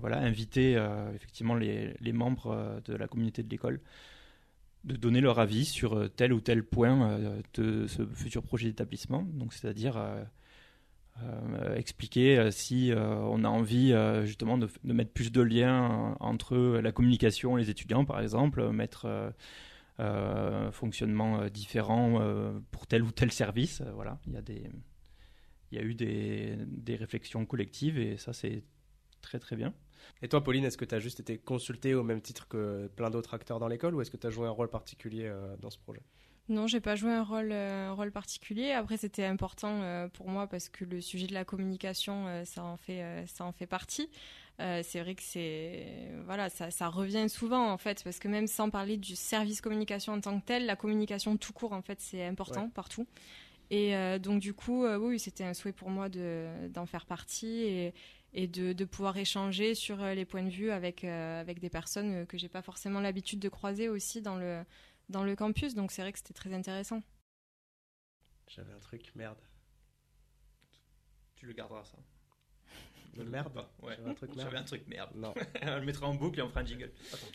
voilà, inviter euh, effectivement les, membres de la communauté de l'école de donner leur avis sur tel ou tel point de ce futur projet d'établissement. Donc, c'est-à-dire expliquer si on a envie justement de, de, mettre plus de liens entre la communication et les étudiants, par exemple, mettre un fonctionnement différent pour tel ou tel service. voilà, il y a des il y a eu des, des réflexions collectives et ça, c'est très très bien. Et toi, Pauline, est-ce que tu as juste été consultée au même titre que plein d'autres acteurs dans l'école ou est-ce que tu as joué un rôle particulier euh, dans ce projet? Non, j'ai pas joué un rôle, euh, rôle particulier. Après, c'était important euh, pour moi parce que le sujet de la communication, ça en fait, ça en fait partie. c'est vrai que c'est, voilà, ça, ça, revient souvent en fait parce que même sans parler du service communication en tant que tel, la communication tout court en fait, c'est important partout. Et euh, donc du coup, euh, oui, c'était un souhait pour moi d'en faire partie et, et de, de, pouvoir échanger sur euh, les points de vue avec, avec des personnes que j'ai pas forcément l'habitude de croiser aussi dans le, dans le campus. Donc c'est vrai que c'était très intéressant. J'avais un truc, merde. Tu le garderas ça. De merde Ouais. J'avais un truc merde. J'avais un truc merde. Non. on le mettra en boucle et on fera un jingle. Attends.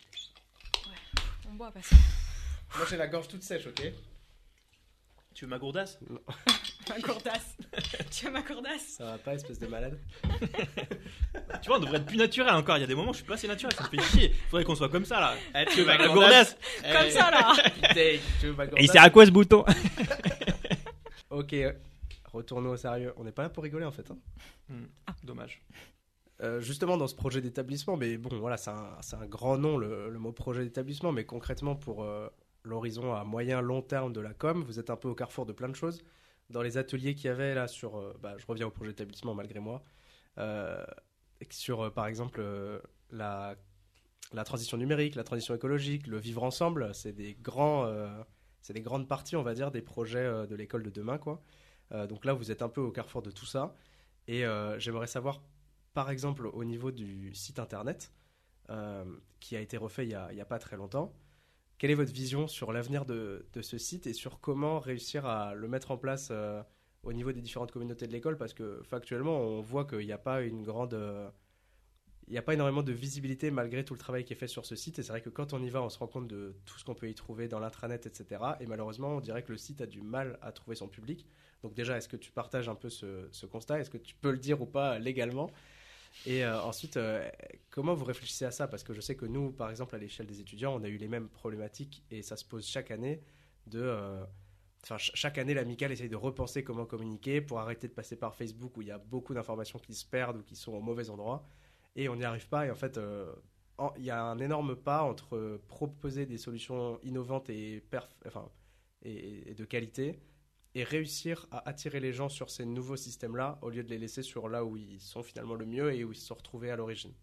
Ouais, on boit parce que... Moi j'ai la gorge toute sèche, ok? Tu veux ma gourdasse Ma gourdasse Tu veux ma gourdasse Ça va pas, espèce de malade Tu vois, on devrait être plus naturel encore. Il y a des moments où je suis pas assez naturel, ça me fait chier. Faudrait qu'on soit comme ça là. Eh, tu veux ma gourdasse Comme ça là Et il sert à quoi ce bouton Ok, retournons au sérieux. On n'est pas là pour rigoler en fait. Hein. Hmm. Ah. Dommage. Euh, justement dans ce projet d'établissement, mais bon voilà, c'est un, un, grand nom le, le mot projet d'établissement, mais concrètement pour euh, l'horizon à moyen long terme de la com. Vous êtes un peu au carrefour de plein de choses. Dans les ateliers qu'il y avait là sur, euh, bah, je reviens au projet d'établissement malgré moi, euh, sur euh, par exemple la, la transition numérique, la transition écologique, le vivre ensemble, c'est des grands, c'est des grandes parties, on va dire, des projets de l'école de demain, quoi. donc là, vous êtes un peu au carrefour de tout ça. Et j'aimerais savoir, par exemple, au niveau du site internet, qui a été refait il n'y a, a, pas très longtemps, quelle est votre vision sur l'avenir de, ce site et sur comment réussir à le mettre en place au niveau des différentes communautés de l'école? Parce que factuellement, on voit qu'il n'y a pas une grande il n'y a pas énormément de visibilité malgré tout le travail qui est fait sur ce site. Et c'est vrai que quand on y va, on se rend compte de tout ce qu'on peut y trouver dans l'intranet, etc. Et malheureusement, on dirait que le site a du mal à trouver son public. Donc déjà, est-ce que tu partages un peu ce, constat? Est-ce que tu peux le dire ou pas légalement? Et euh, ensuite, euh, comment vous réfléchissez à ça? Parce que je sais que nous, par exemple, à l'échelle des étudiants, on a eu les mêmes problématiques et ça se pose chaque année de... Euh, enfin, chaque année, l'amicale essaye de repenser comment communiquer pour arrêter de passer par Facebook où il y a beaucoup d'informations qui se perdent ou qui sont au mauvais endroit et on n'y arrive pas. Et en fait, il y a un énorme pas entre proposer des solutions innovantes et, de qualité et réussir à attirer les gens sur ces nouveaux systèmes-là au lieu de les laisser sur là où ils sont finalement le mieux et où ils se sont retrouvés à l'origine.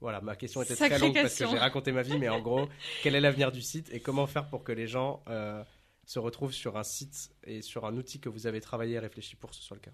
Voilà, ma question était très longue parce que j'ai raconté ma vie, mais en gros, quel est l'avenir du site et comment faire pour que les gens euh, se retrouvent sur un site et sur un outil que vous avez travaillé et réfléchi pour que ce soit le cas?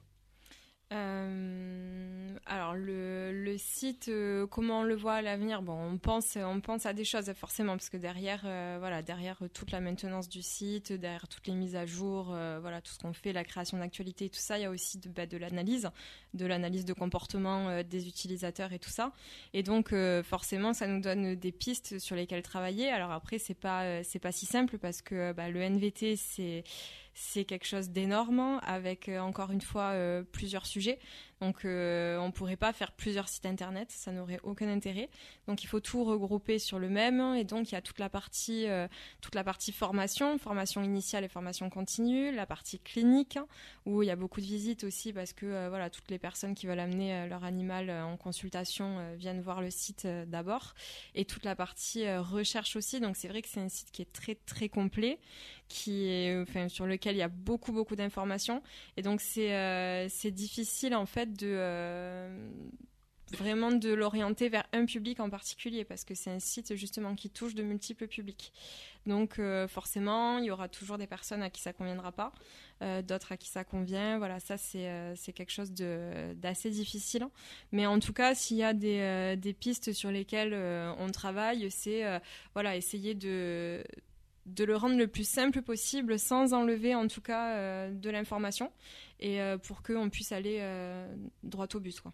Euh, alors le, site, euh, comment on le voit à l'avenir Bon, on pense, on pense à des choses forcément parce que derrière, euh, voilà, derrière toute la maintenance du site, derrière toutes les mises à jour, voilà, tout ce qu'on fait, la création d'actualités, tout ça, il y a aussi de, bah, de l'analyse, de l'analyse de comportement des utilisateurs et tout ça. Et donc forcément, ça nous donne des pistes sur lesquelles travailler. Alors après, c'est pas, c'est pas si simple parce que bah, le NVT, c'est c'est quelque chose d'énorme avec euh, encore une fois euh, plusieurs sujets. Donc euh, on ne pourrait pas faire plusieurs sites internet, ça n'aurait aucun intérêt. Donc il faut tout regrouper sur le même et donc il y a toute la partie toute la partie formation, formation initiale et formation continue, la partie clinique où il y a beaucoup de visites aussi parce que voilà toutes les personnes qui veulent amener leur animal en consultation viennent voir le site d'abord et toute la partie recherche aussi. Donc c'est vrai que c'est un site qui est très très complet qui est, enfin, sur lequel il y a beaucoup beaucoup d'informations et donc c'est euh, c'est difficile en fait de euh, vraiment de l'orienter vers un public en particulier parce que c'est un site justement qui touche de multiples publics. Donc euh, forcément, il y aura toujours des personnes à qui ça conviendra pas, d'autres à qui ça convient. Voilà, ça c'est c'est quelque chose d'assez difficile. Mais en tout cas, s'il y a des, des pistes sur lesquelles on travaille, c'est voilà essayer de de le rendre le plus simple possible sans enlever en tout cas euh, de l'information et euh, pour qu'on puisse aller euh, droit au but. Quoi.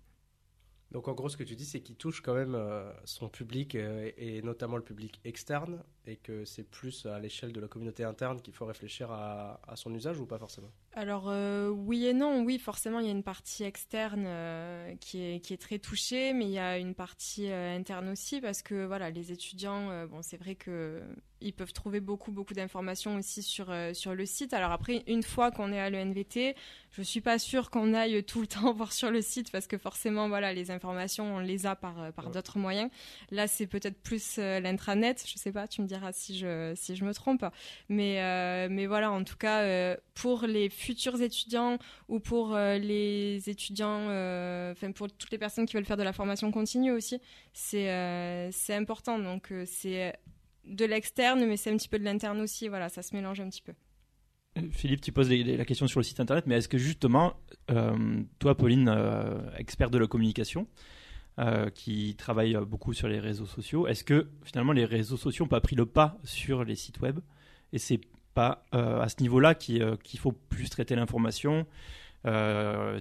Donc en gros, ce que tu dis, c'est qu'il touche quand même son public et notamment le public externe et que c'est plus à l'échelle de la communauté interne qu'il faut réfléchir à, son usage ou pas forcément? Alors euh, oui et non, oui forcément il y a une partie externe euh, qui, est, qui est très touchée, mais il y a une partie euh, interne aussi parce que voilà les étudiants, bon c'est vrai que ils peuvent trouver beaucoup beaucoup d'informations aussi sur sur le site. Alors après une fois qu'on est à l'ENVT, je suis pas sûre qu'on aille tout le temps voir sur le site parce que forcément voilà les informations on les a par par d'autres moyens. Là c'est peut-être plus l'intranet, je sais pas, tu me diras si je, si je me trompe. Mais, mais voilà, en tout cas, pour les futurs étudiants ou pour euh, les étudiants, enfin pour toutes les personnes qui veulent faire de la formation continue aussi, c'est c'est important. Donc c'est de l'externe, mais c'est un petit peu de l'interne aussi. Voilà, ça se mélange un petit peu. Philippe, tu poses la question sur le site internet, mais est-ce que justement, toi, Pauline, expert de la communication, euh, qui travaillent beaucoup sur les réseaux sociaux. Est-ce que finalement les réseaux sociaux n'ont pas pris le pas sur les sites web et c'est euh, à ce niveau-là euh, qu'il faut plus traiter l'information,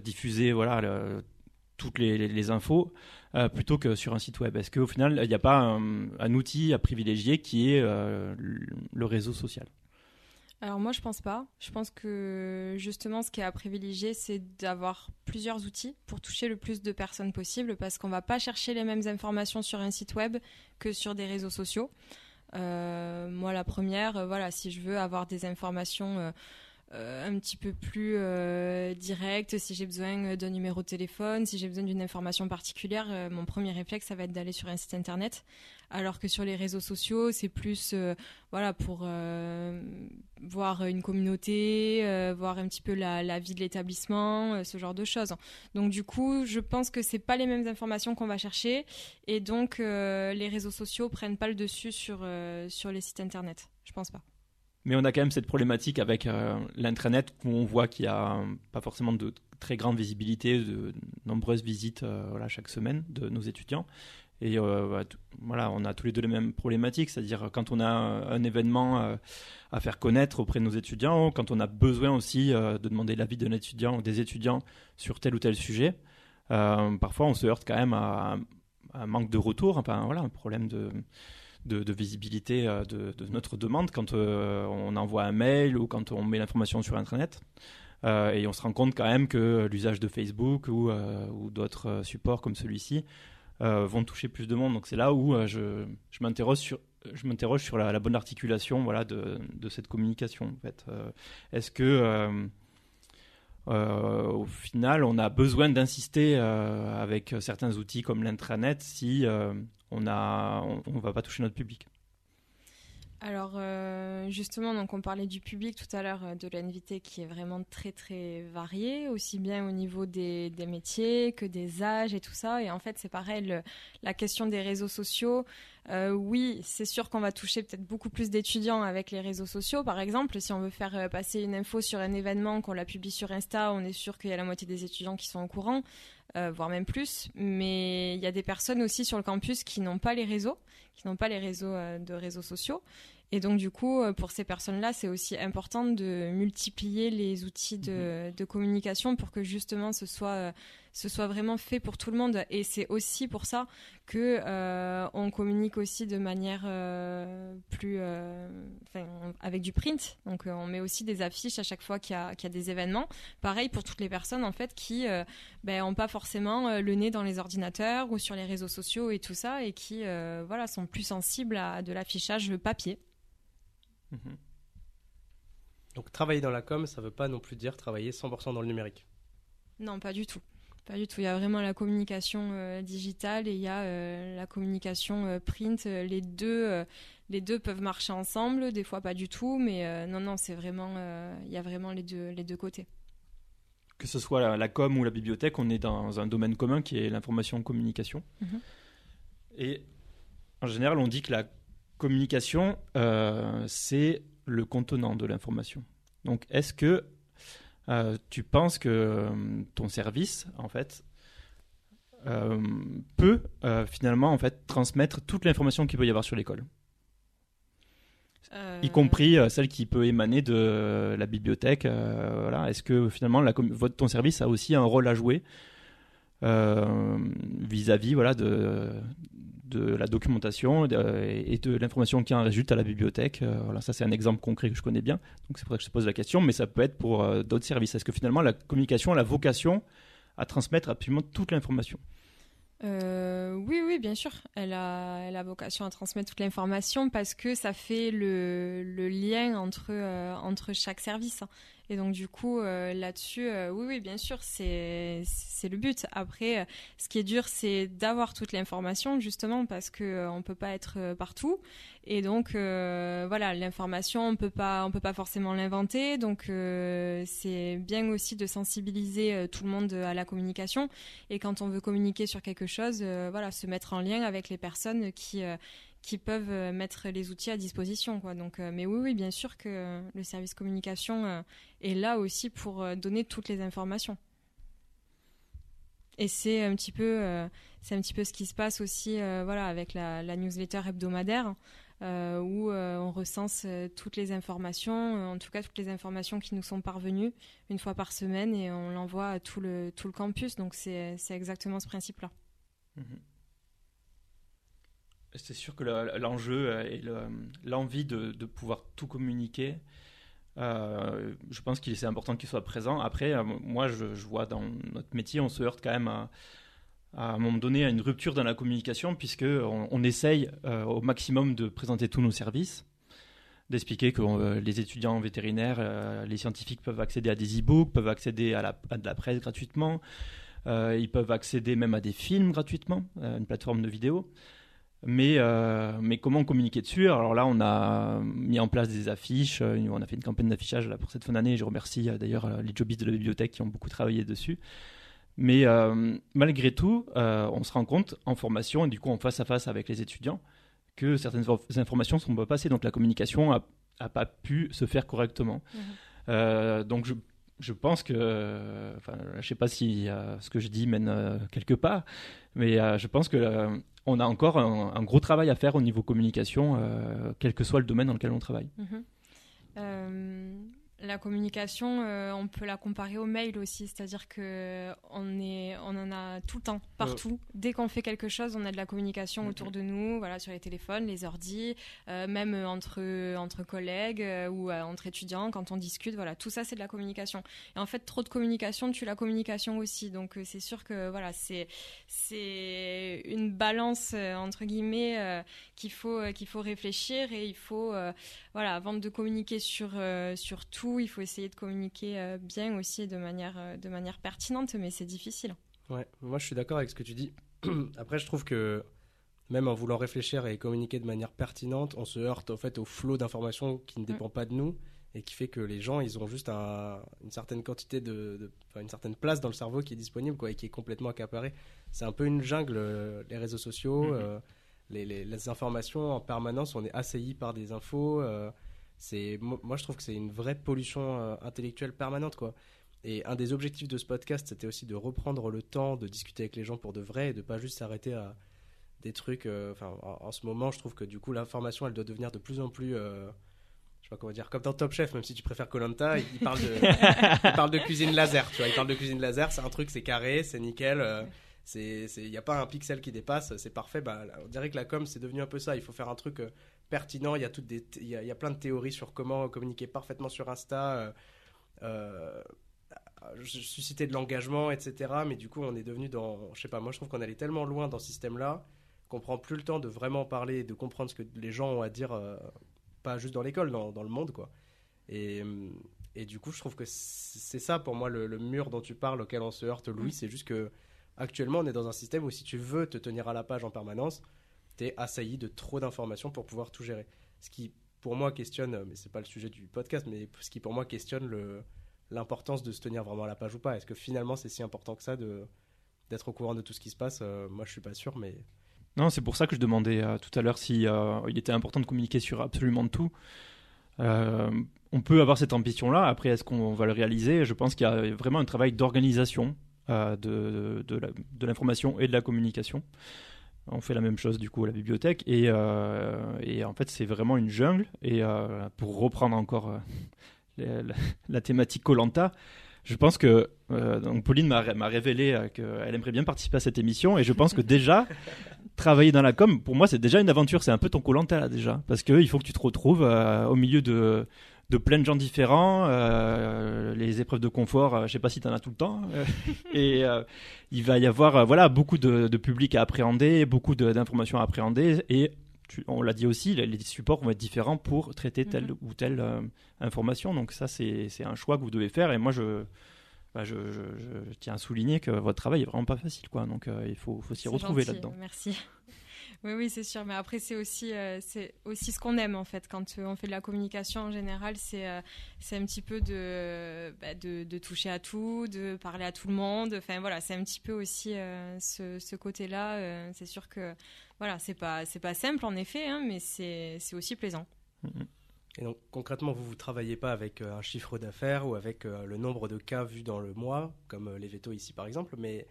diffuser voilà toutes les, infos plutôt que sur un site web Est-ce qu'au final il n'y a pas un, outil à privilégier qui est le réseau social? Alors moi je pense pas. Je pense que justement ce qui est à privilégier c'est d'avoir plusieurs outils pour toucher le plus de personnes possible parce qu'on va pas chercher les mêmes informations sur un site web que sur des réseaux sociaux. Euh, moi la première, euh, voilà, si je veux avoir des informations euh, un petit peu plus euh, direct, si j'ai besoin d'un numéro de téléphone, si j'ai besoin d'une information particulière, euh, mon premier réflexe, ça va être d'aller sur un site internet. Alors que sur les réseaux sociaux, c'est plus voilà pour voir une communauté, voir un petit peu la, la vie de l'établissement, ce genre de choses. Donc du coup, je pense que c'est pas les mêmes informations qu'on va chercher, et donc les réseaux sociaux prennent pas le dessus sur sur les sites internet. Je pense pas. Mais on a quand même cette problématique avec euh, l'intranet où on voit qu'il n'y a pas forcément de très grande visibilité, de nombreuses visites euh, chaque semaine de nos étudiants. Et bah, voilà, on a tous les deux les mêmes problématiques, c'est-à-dire quand on a un événement à faire connaître auprès de nos étudiants, quand on a besoin aussi de demander l'avis d'un étudiant ou des étudiants sur tel ou tel sujet, parfois on se heurte quand même à, un manque de retour, enfin voilà, un problème de, visibilité de, de, notre demande quand on envoie un mail ou quand on met l'information sur Internet. Euh, et on se rend compte quand même que l'usage de Facebook ou, euh, ou d'autres euh, supports comme celui-ci vont toucher plus de monde. Donc c'est là où je, je m'interroge sur, je m'interroge sur la, bonne articulation voilà, de, de cette communication. En fait. Est-ce que au final, on a besoin d'insister avec certains outils comme l'intranet si on ne on va pas toucher notre public alors euh, justement, donc on parlait du public tout à l'heure, euh, de l'invité qui est vraiment très très varié, aussi bien au niveau des, métiers que des âges et tout ça. Et en fait, c'est pareil, la question des réseaux sociaux. Euh, oui, c'est sûr qu'on va toucher peut-être beaucoup plus d'étudiants avec les réseaux sociaux. Par exemple, si on veut faire passer une info sur un événement, qu'on la publie sur Insta, on est sûr qu'il y a la moitié des étudiants qui sont au courant. Voire même plus. Mais il y a des personnes aussi sur le campus qui n'ont pas les réseaux, qui n'ont pas les réseaux de réseaux sociaux. Et donc, du coup, euh, pour ces personnes-là, c'est aussi important de multiplier les outils de, mhm. communication pour que justement ce soit, euh, ce soit vraiment fait pour tout le monde. Et c'est aussi pour ça que euh, on communique aussi de manière plus, avec du print. Donc, on met aussi des affiches à chaque fois qu'il y, a, des événements. Pareil pour toutes les personnes en fait qui n'ont ben, pas forcément le nez dans les ordinateurs ou sur les réseaux sociaux et tout ça, et qui voilà sont plus sensibles à de l'affichage papier. Mhm. Donc travailler dans la com, ça ne veut pas non plus dire travailler 100% dans le numérique? Non, pas du tout. Pas du tout. Il y a vraiment la communication euh, digitale et il y a euh, la communication euh, print. Les deux, les deux peuvent marcher ensemble. Des fois, pas du tout. Mais non, non, c'est vraiment. Il y a vraiment les deux, les deux côtés. Que ce soit la, com ou la bibliothèque, on est dans un domaine commun qui est l'information communication. Mhm. Et en général, on dit que la communication, c'est le contenant de l'information. Donc, est-ce que euh, tu penses que euh, ton service, en fait, peut finalement en fait transmettre toute l'information qu'il peut y avoir sur l'école, y compris celle qui peut émaner de la bibliothèque. voilà. Est-ce que finalement la, votre, ton service a aussi un rôle à jouer vis-à-vis -vis, voilà de de la documentation et de l'information qui en résulte à la bibliothèque. Euh, voilà, ça c'est un exemple concret que je connais bien, donc c'est pour ça que je pose la question, mais ça peut être pour euh, d'autres services. Est-ce que finalement la communication a la vocation à transmettre absolument toute l'information? Euh, oui, oui, bien sûr. Elle a, elle a vocation à transmettre toute l'information parce que ça fait le, le lien entre, entre chaque service. Et donc du coup euh, là-dessus, euh, oui, oui, bien sûr, c'est le but. Après, euh, ce qui est dur, c'est d'avoir toute l'information justement parce que on peut pas être partout. Et donc voilà, l'information, on peut pas, on peut pas forcément l'inventer. Donc c'est bien aussi de sensibiliser tout le monde à la communication. Et quand on veut communiquer sur quelque chose, voilà, se mettre en lien avec les personnes qui qui peuvent euh, mettre les outils à disposition. Quoi. Donc, euh, mais oui, oui, bien sûr que le service communication euh, est là aussi pour donner toutes les informations. Et c'est un petit peu, c'est un petit peu ce qui se passe aussi, voilà, avec la, newsletter hebdomadaire. où on recense toutes les informations, en tout cas toutes les informations qui nous sont parvenues une fois par semaine et on l'envoie à tout le, tout le campus. Donc c'est exactement ce principe-là. Mmh c'est sûr que l'enjeu euh, et l'envie de, pouvoir tout communiquer, euh, je pense qu'il est important qu'il soit présent. Après, euh, moi, je, vois dans notre métier, on se heurte quand même à, un moment donné à une rupture dans la communication, puisque on, essaye au maximum de présenter tous nos services, d'expliquer que les étudiants vétérinaires, les scientifiques peuvent accéder à des e-books, peuvent accéder à, la, de la presse gratuitement, ils peuvent accéder même à des films gratuitement, à une plateforme de vidéo. Mais, euh, mais comment communiquer dessus? Alors là, on a mis en place des affiches, euh, on a fait une campagne d'affichage pour cette fin d'année. Je remercie euh, d'ailleurs les jobbies de la bibliothèque qui ont beaucoup travaillé dessus. Mais malgré tout, on se rend compte en formation et du coup en face à face avec les étudiants que certaines informations ne sont pas passées. Donc la communication n'a pas pu se faire correctement. Mmh. donc je, je pense que, enfin, je sais pas si ce que je dis mène quelque part, mais je pense que on a encore un, gros travail à faire au niveau communication, quel que soit le domaine dans lequel on travaille. Mhm. La communication, euh, on peut la comparer au mail aussi, c'est-à-dire que on est, on en a tout le temps, partout. Dès qu'on fait quelque chose, on a de la communication autour de nous, voilà, sur les téléphones, les ordis, euh, même entre entre collègues euh, ou entre étudiants quand on discute, voilà, tout ça c'est de la communication. Et en fait, trop de communication tue la communication aussi. Donc c'est sûr que voilà, c'est c'est une balance entre guillemets qu'il faut qu'il faut réfléchir et il faut voilà, avant de communiquer sur sur tout il faut essayer de communiquer euh, bien aussi de manière, euh, de manière pertinente, mais c'est difficile. Ouais, moi je suis d'accord avec ce que tu dis. Après, je trouve que même en voulant réfléchir et communiquer de manière pertinente, on se heurte en fait au flot d'informations qui ne mm. dépend pas de nous et qui fait que les gens, ils ont juste une certaine quantité de, une certaine place dans le cerveau qui est disponible quoi, et qui est complètement accaparée. C'est un peu une jungle, euh, les réseaux sociaux, mm-hmm. les, les, informations en permanence, on est assailli par des infos c'est moi je trouve que c'est une vraie pollution euh, intellectuelle permanente quoi. Et un des objectifs de ce podcast, c'était aussi de reprendre le temps de discuter avec les gens pour de vrai et de pas juste s'arrêter à des trucs. Euh, enfin, en, ce moment, je trouve que du coup, l'information, elle doit devenir de plus en plus. Euh, je sais pas comment dire, comme dans Top Chef, même si tu préfères Colanta, il, il parle de cuisine laser, tu vois. Il parle de cuisine laser, c'est un truc, c'est carré, c'est nickel. c'est il n'y a pas un pixel qui dépasse, c'est parfait. Bah, on dirait que la com, c'est devenu un peu ça. Il faut faire un truc pertinent. Il y a, toutes des il, y a, plein de théories sur comment communiquer parfaitement sur Insta, euh, euh, susciter de l'engagement, etc. Mais du coup, on est devenu dans. Je sais pas, moi je trouve qu'on allait tellement loin dans ce système-là qu'on prend plus le temps de vraiment parler, de comprendre ce que les gens ont à dire, euh, pas juste dans l'école, dans, dans, le monde, quoi. Et, et, du coup, je trouve que c'est ça pour moi le, mur dont tu parles, auquel on se heurte, Louis. Mm. C'est juste que actuellement, on est dans un système où si tu veux te tenir à la page en permanence, assailli de trop d'informations pour pouvoir tout gérer. Ce qui, pour moi, questionne, mais c'est pas le sujet du podcast, mais ce qui, pour moi, questionne l'importance de se tenir vraiment à la page ou pas. Est-ce que finalement, c'est si important que ça d'être au courant de tout ce qui se passe? Euh, Moi, je suis pas sûr, mais. Non, c'est pour ça que je demandais euh, tout à l'heure si euh, il était important de communiquer sur absolument tout. on peut avoir cette ambition-là. Après, est-ce qu'on va le réaliser? Je pense qu'il y a vraiment un travail d'organisation de, de l'information et de la communication. On fait la même chose du coup à la bibliothèque. Et, euh, et en fait c'est vraiment une jungle. Et euh, pour reprendre encore euh, la, thématique Colanta, je pense que donc Pauline m'a révélé qu'elle aimerait bien participer à cette émission. Et je pense que déjà travailler dans la com pour moi c'est déjà une aventure, c'est un peu ton Colanta là déjà. Parce qu'il faut que tu te retrouves au milieu de de plein de gens différents. Euh, les épreuves de confort, euh, je sais pas si tu en as tout le temps. Euh, et il va y avoir voilà beaucoup de, de public à appréhender, beaucoup d'informations à appréhender. Et on l'a dit aussi, les, supports vont être différents pour traiter telle mhm. ou telle information. Donc ça, c'est un choix que vous devez faire. Et moi, je, bah, je, je, tiens à souligner que votre travail est vraiment pas facile. Quoi. Donc il faut, faut s'y retrouver là-dedans. Merci. Oui, oui, c'est sûr. Mais après, c'est aussi, euh, c'est aussi ce qu'on aime en fait. Quand euh, on fait de la communication en général, c'est, euh, c'est un petit peu de, bah, de, de, toucher à tout, de parler à tout le monde. Enfin voilà, c'est un petit peu aussi ce, ce, côté-là. c'est sûr que voilà, c'est pas, c'est pas simple en effet, hein, mais c'est, c'est aussi plaisant. Et donc concrètement, vous vous travaillez pas avec un chiffre d'affaires ou avec le nombre de cas vus dans le mois, comme les vétos ici par exemple, mais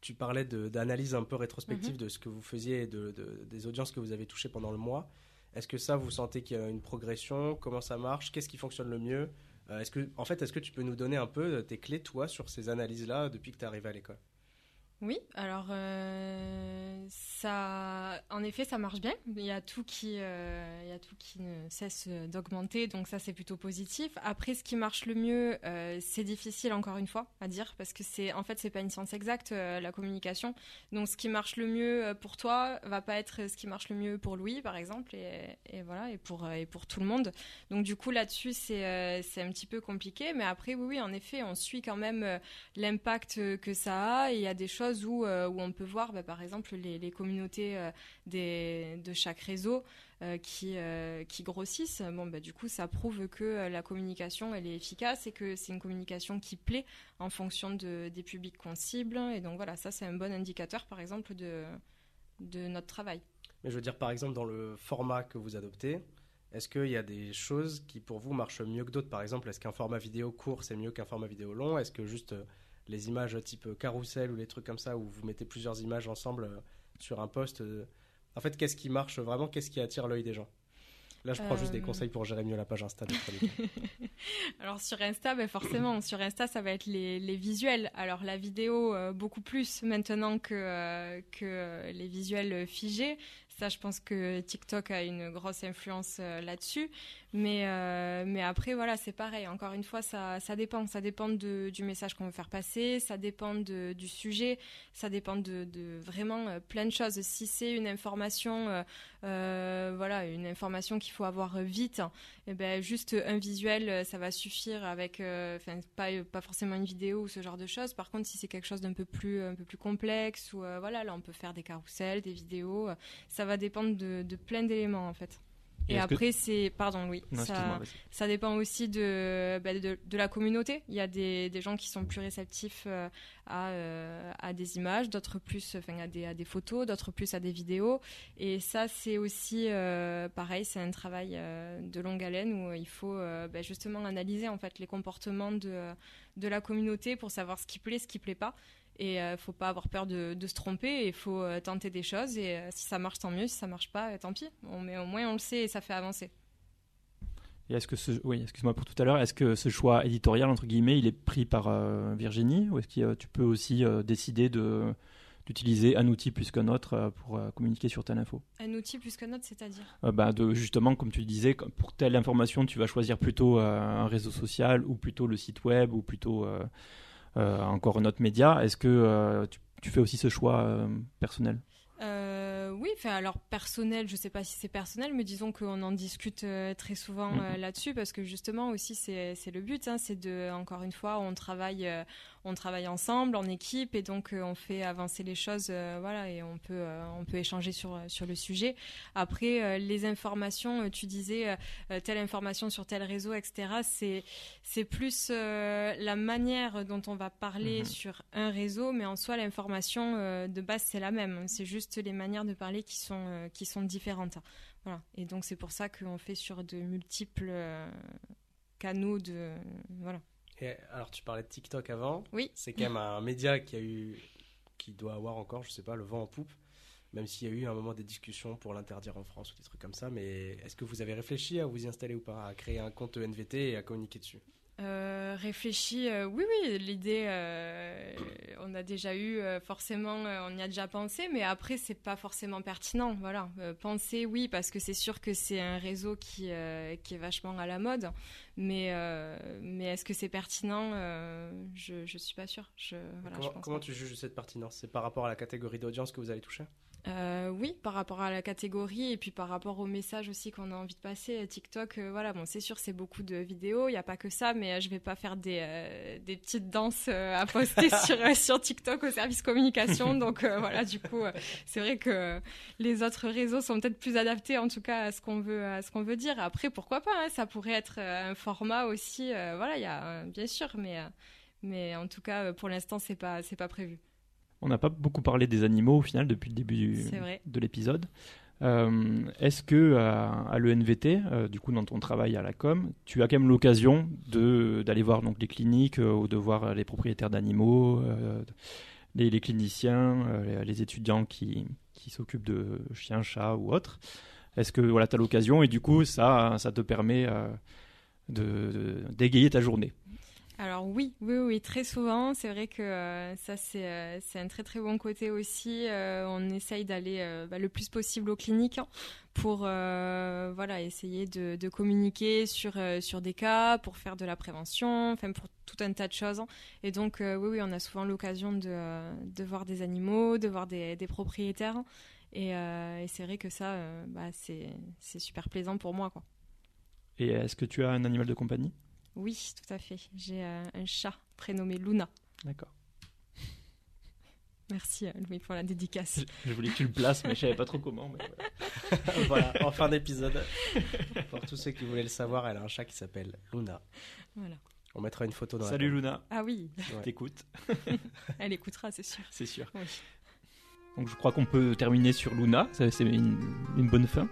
tu parlais d'analyse un peu rétrospective mhm. de ce que vous faisiez et de, des audiences que vous avez touchées pendant le mois. Est-ce que ça, vous sentez qu'il y a une progression? Comment ça marche? Qu'est-ce qui fonctionne le mieux? Euh, est-ce que, En fait, est-ce que tu peux nous donner un peu tes clés, toi, sur ces analyses-là depuis que tu es arrivé à l'école? Oui, alors euh, ça, en effet, ça marche bien. Il y a tout qui, euh, il y a tout qui ne cesse d'augmenter, donc ça c'est plutôt positif. Après, ce qui marche le mieux, euh, c'est difficile encore une fois à dire parce que c'est, en fait, c'est pas une science exacte la communication. Donc, ce qui marche le mieux pour toi va pas être ce qui marche le mieux pour Louis, par exemple, et, voilà, et pour et pour tout le monde. Donc, du coup, là-dessus, c'est c'est un petit peu compliqué, mais après, oui, oui, en effet, on suit quand même l'impact que ça a. Il y a des choses euh, où, on peut voir, bah, par exemple, les, communautés euh, de chaque réseau euh, qui, grossissent. Bon, bah, du coup, ça prouve que la communication, elle est efficace et que c'est une communication qui plaît en fonction des publics qu'on cible. Et donc, voilà, ça, c'est un bon indicateur, par exemple, de, notre travail. Mais je veux dire, par exemple, dans le format que vous adoptez, Est-ce qu'il y a des choses qui pour vous marchent mieux que d'autres? Par exemple, est-ce qu'un format vidéo court c'est mieux qu'un format vidéo long? Est-ce que juste les images type carrousel ou les trucs comme ça où vous mettez plusieurs images ensemble euh, sur un post euh, En fait, qu'est-ce qui marche vraiment Qu'est-ce qui attire l'œil des gens? Là, je prends juste des Euh. conseils pour gérer mieux la page Insta. Alors sur Insta, ben forcément, sur Insta, ça va être les, les visuels. Alors la vidéo, euh, beaucoup plus maintenant que, euh, que les visuels figés. Ça, je pense que TikTok a une grosse influence euh, là-dessus. Mais, euh, mais après, voilà, c'est pareil. Encore une fois, ça, ça dépend. Ça dépend de, du message qu'on veut faire passer. Ça dépend de, du sujet. Ça dépend de, de vraiment euh, plein de choses. Si c'est une information, voilà, une information qu'il faut avoir vite, eh ben, juste un visuel, ça va suffire avec, enfin, pas, pas forcément une vidéo ou ce genre de choses. Par contre, si c'est quelque chose d'un peu plus, un peu plus complexe, ou voilà, là, on peut faire des carousels, des vidéos. Ça va dépendre de, de plein d'éléments, en fait. Et Et, est-ce que- après, c'est, pardon, oui, Non, ça, dépend aussi de, bah, de, de la communauté. Il y a des, des gens qui sont plus réceptifs euh, à, euh, à des images, d'autres plus enfin, à, des, à des photos, d'autres plus à des vidéos. Et ça, c'est aussi euh, pareil, c'est un travail de longue haleine où il faut bah, justement analyser en fait les comportements de, de la communauté pour savoir ce qui plaît, ce qui plaît pas. Et il faut pas avoir peur de, de se tromper. Il faut euh, tenter des choses. Et euh, si ça marche, tant mieux. Si ça marche pas, euh, tant pis. On, mais au moins, on le sait et ça fait avancer. Et est-ce que ce, oui, excuse-moi pour tout à l'heure, est-ce que ce choix éditorial entre guillemets, il est pris par euh, Virginie ou est-ce que euh, tu peux aussi euh, décider de d'utiliser un outil plus qu'un autre euh, pour euh, communiquer sur telle info Un outil plus qu'un autre, c'est-à-dire? Euh, bah, de justement comme tu disais, pour telle information, tu vas choisir plutôt euh, un réseau social ou plutôt le site web ou plutôt euh, euh, encore un autre média. Est-ce que euh, tu, tu fais aussi ce choix euh, personnel? Euh, oui, enfin alors personnel, je sais pas si c'est personnel, mais disons qu'on en discute euh, très souvent euh, Mhm. là-dessus parce que justement aussi c'est c'est le but, hein, c'est de encore une fois on travaille euh, on travaille ensemble en équipe et donc euh, on fait avancer les choses, euh, voilà et on peut euh, on peut échanger sur sur le sujet. Après les informations, tu disais telle information sur tel réseau, etc. C'est c'est plus la manière dont on va parler Mhm. sur un réseau, mais en soi l'information de base c'est la même. C'est juste les manières de parler qui sont qui sont différentes. Voilà. Et donc c'est pour ça qu'on fait sur de multiples euh, canaux de voilà. Et alors, tu parlais de TikTok avant. Oui. C'est quand même un média qui a eu, qui doit avoir encore, je sais pas, le vent en poupe. Même s'il y a eu un moment des discussions pour l'interdire en France ou des trucs comme ça. Mais est-ce que vous avez réfléchi à vous y installer ou pas, à créer un compte NVT et à communiquer dessus? Euh, réfléchi, euh, oui, oui, l'idée, euh, on a déjà eu, euh, forcément, on y a déjà pensé, mais après, c'est pas forcément pertinent. Voilà, penser, oui, parce que c'est sûr que c'est un réseau qui, qui est vachement à la mode, mais, euh, mais est-ce que c'est pertinent Euh, Je je suis pas sûre. Je, voilà, je Comment, pense comment pas. tu juges cette pertinence? C'est par rapport à la catégorie d'audience que vous allez toucher? Euh, oui, par rapport à la catégorie et puis par rapport au message aussi qu'on a envie de passer. TikTok, euh, voilà, bon, c'est sûr, c'est beaucoup de vidéos, il n'y a pas que ça, mais euh, je vais pas faire des, euh, des petites danses euh, à poster sur, euh, sur TikTok au service communication. Donc euh, voilà, du coup, euh, c'est vrai que les autres réseaux sont peut-être plus adaptés, en tout cas, à ce qu'on veut, à ce qu'on veut dire. Après, pourquoi pas, hein, ça pourrait être euh, un format aussi. euh, voilà, il y a, euh, bien sûr, mais, euh, mais en tout cas, euh, pour l'instant, c'est pas, c'est pas prévu. On n'a pas beaucoup parlé des animaux au final depuis le début de l'épisode. Euh, Est-ce que à, à l'ENVT, euh, du coup dans ton travail à la com, tu as quand même l'occasion d'aller voir donc les cliniques euh, ou de voir les propriétaires d'animaux, les, les cliniciens, les étudiants qui, qui s'occupent de chiens, chats ou autres? Est-ce que voilà, tu as l'occasion et du coup ça, ça te permet d'égayer ta journée? Alors oui, oui, oui, très souvent. C'est vrai que euh, ça, c'est euh, c'est un très très bon côté aussi. Euh, on essaye d'aller bah, le plus possible aux cliniques hein, pour voilà essayer de, communiquer sur sur des cas, pour faire de la prévention, enfin pour tout un tas de choses. Et donc oui, oui, on a souvent l'occasion de, de voir des animaux, de voir des, des propriétaires. Et, euh, et c'est vrai que ça, bah, c'est super plaisant pour moi. Et est-ce que tu as un animal de compagnie? Oui, tout à fait. J'ai euh, un chat prénommé Luna. D'accord. Merci euh, Louis pour la dédicace. Je voulais que tu le places, mais je savais pas trop comment. mais voilà. Voilà, en fin d'épisode. Pour tous ceux qui voulaient le savoir, elle a un chat qui s'appelle Luna. Voilà. On mettra une photo dans Salut la Luna, Ah oui, Ouais. t'écoutes, elle écoutera, c'est sûr. c'est sûr. Oui. Donc je crois qu'on peut terminer sur Luna, c'est une, une bonne fin.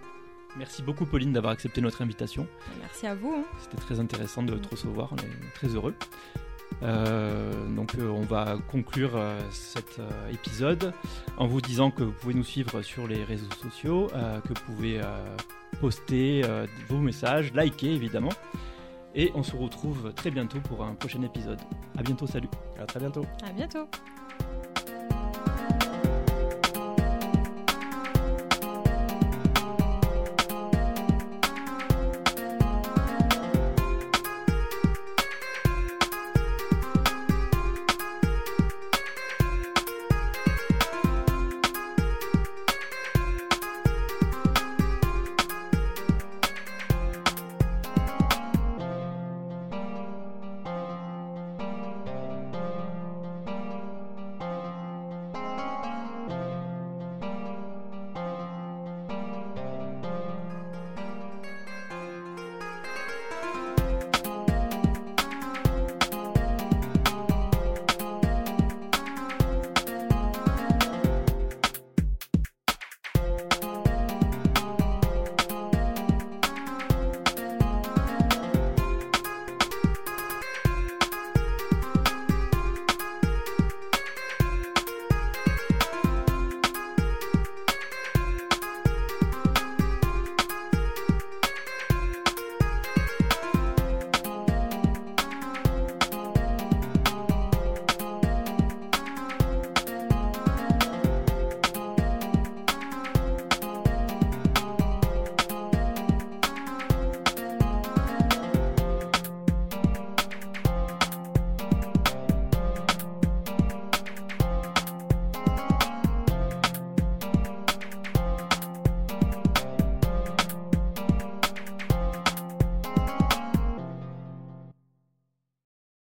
Merci beaucoup Pauline d'avoir accepté notre invitation. Merci à vous. hein. C'était très intéressant de te recevoir, on est très heureux. Euh, donc euh, on va conclure euh, cet euh, épisode en vous disant que vous pouvez nous suivre sur les réseaux sociaux, euh, que vous pouvez euh, poster euh, vos messages, liker évidemment. Et on se retrouve très bientôt pour un prochain épisode. À bientôt, salut À très bientôt. À bientôt.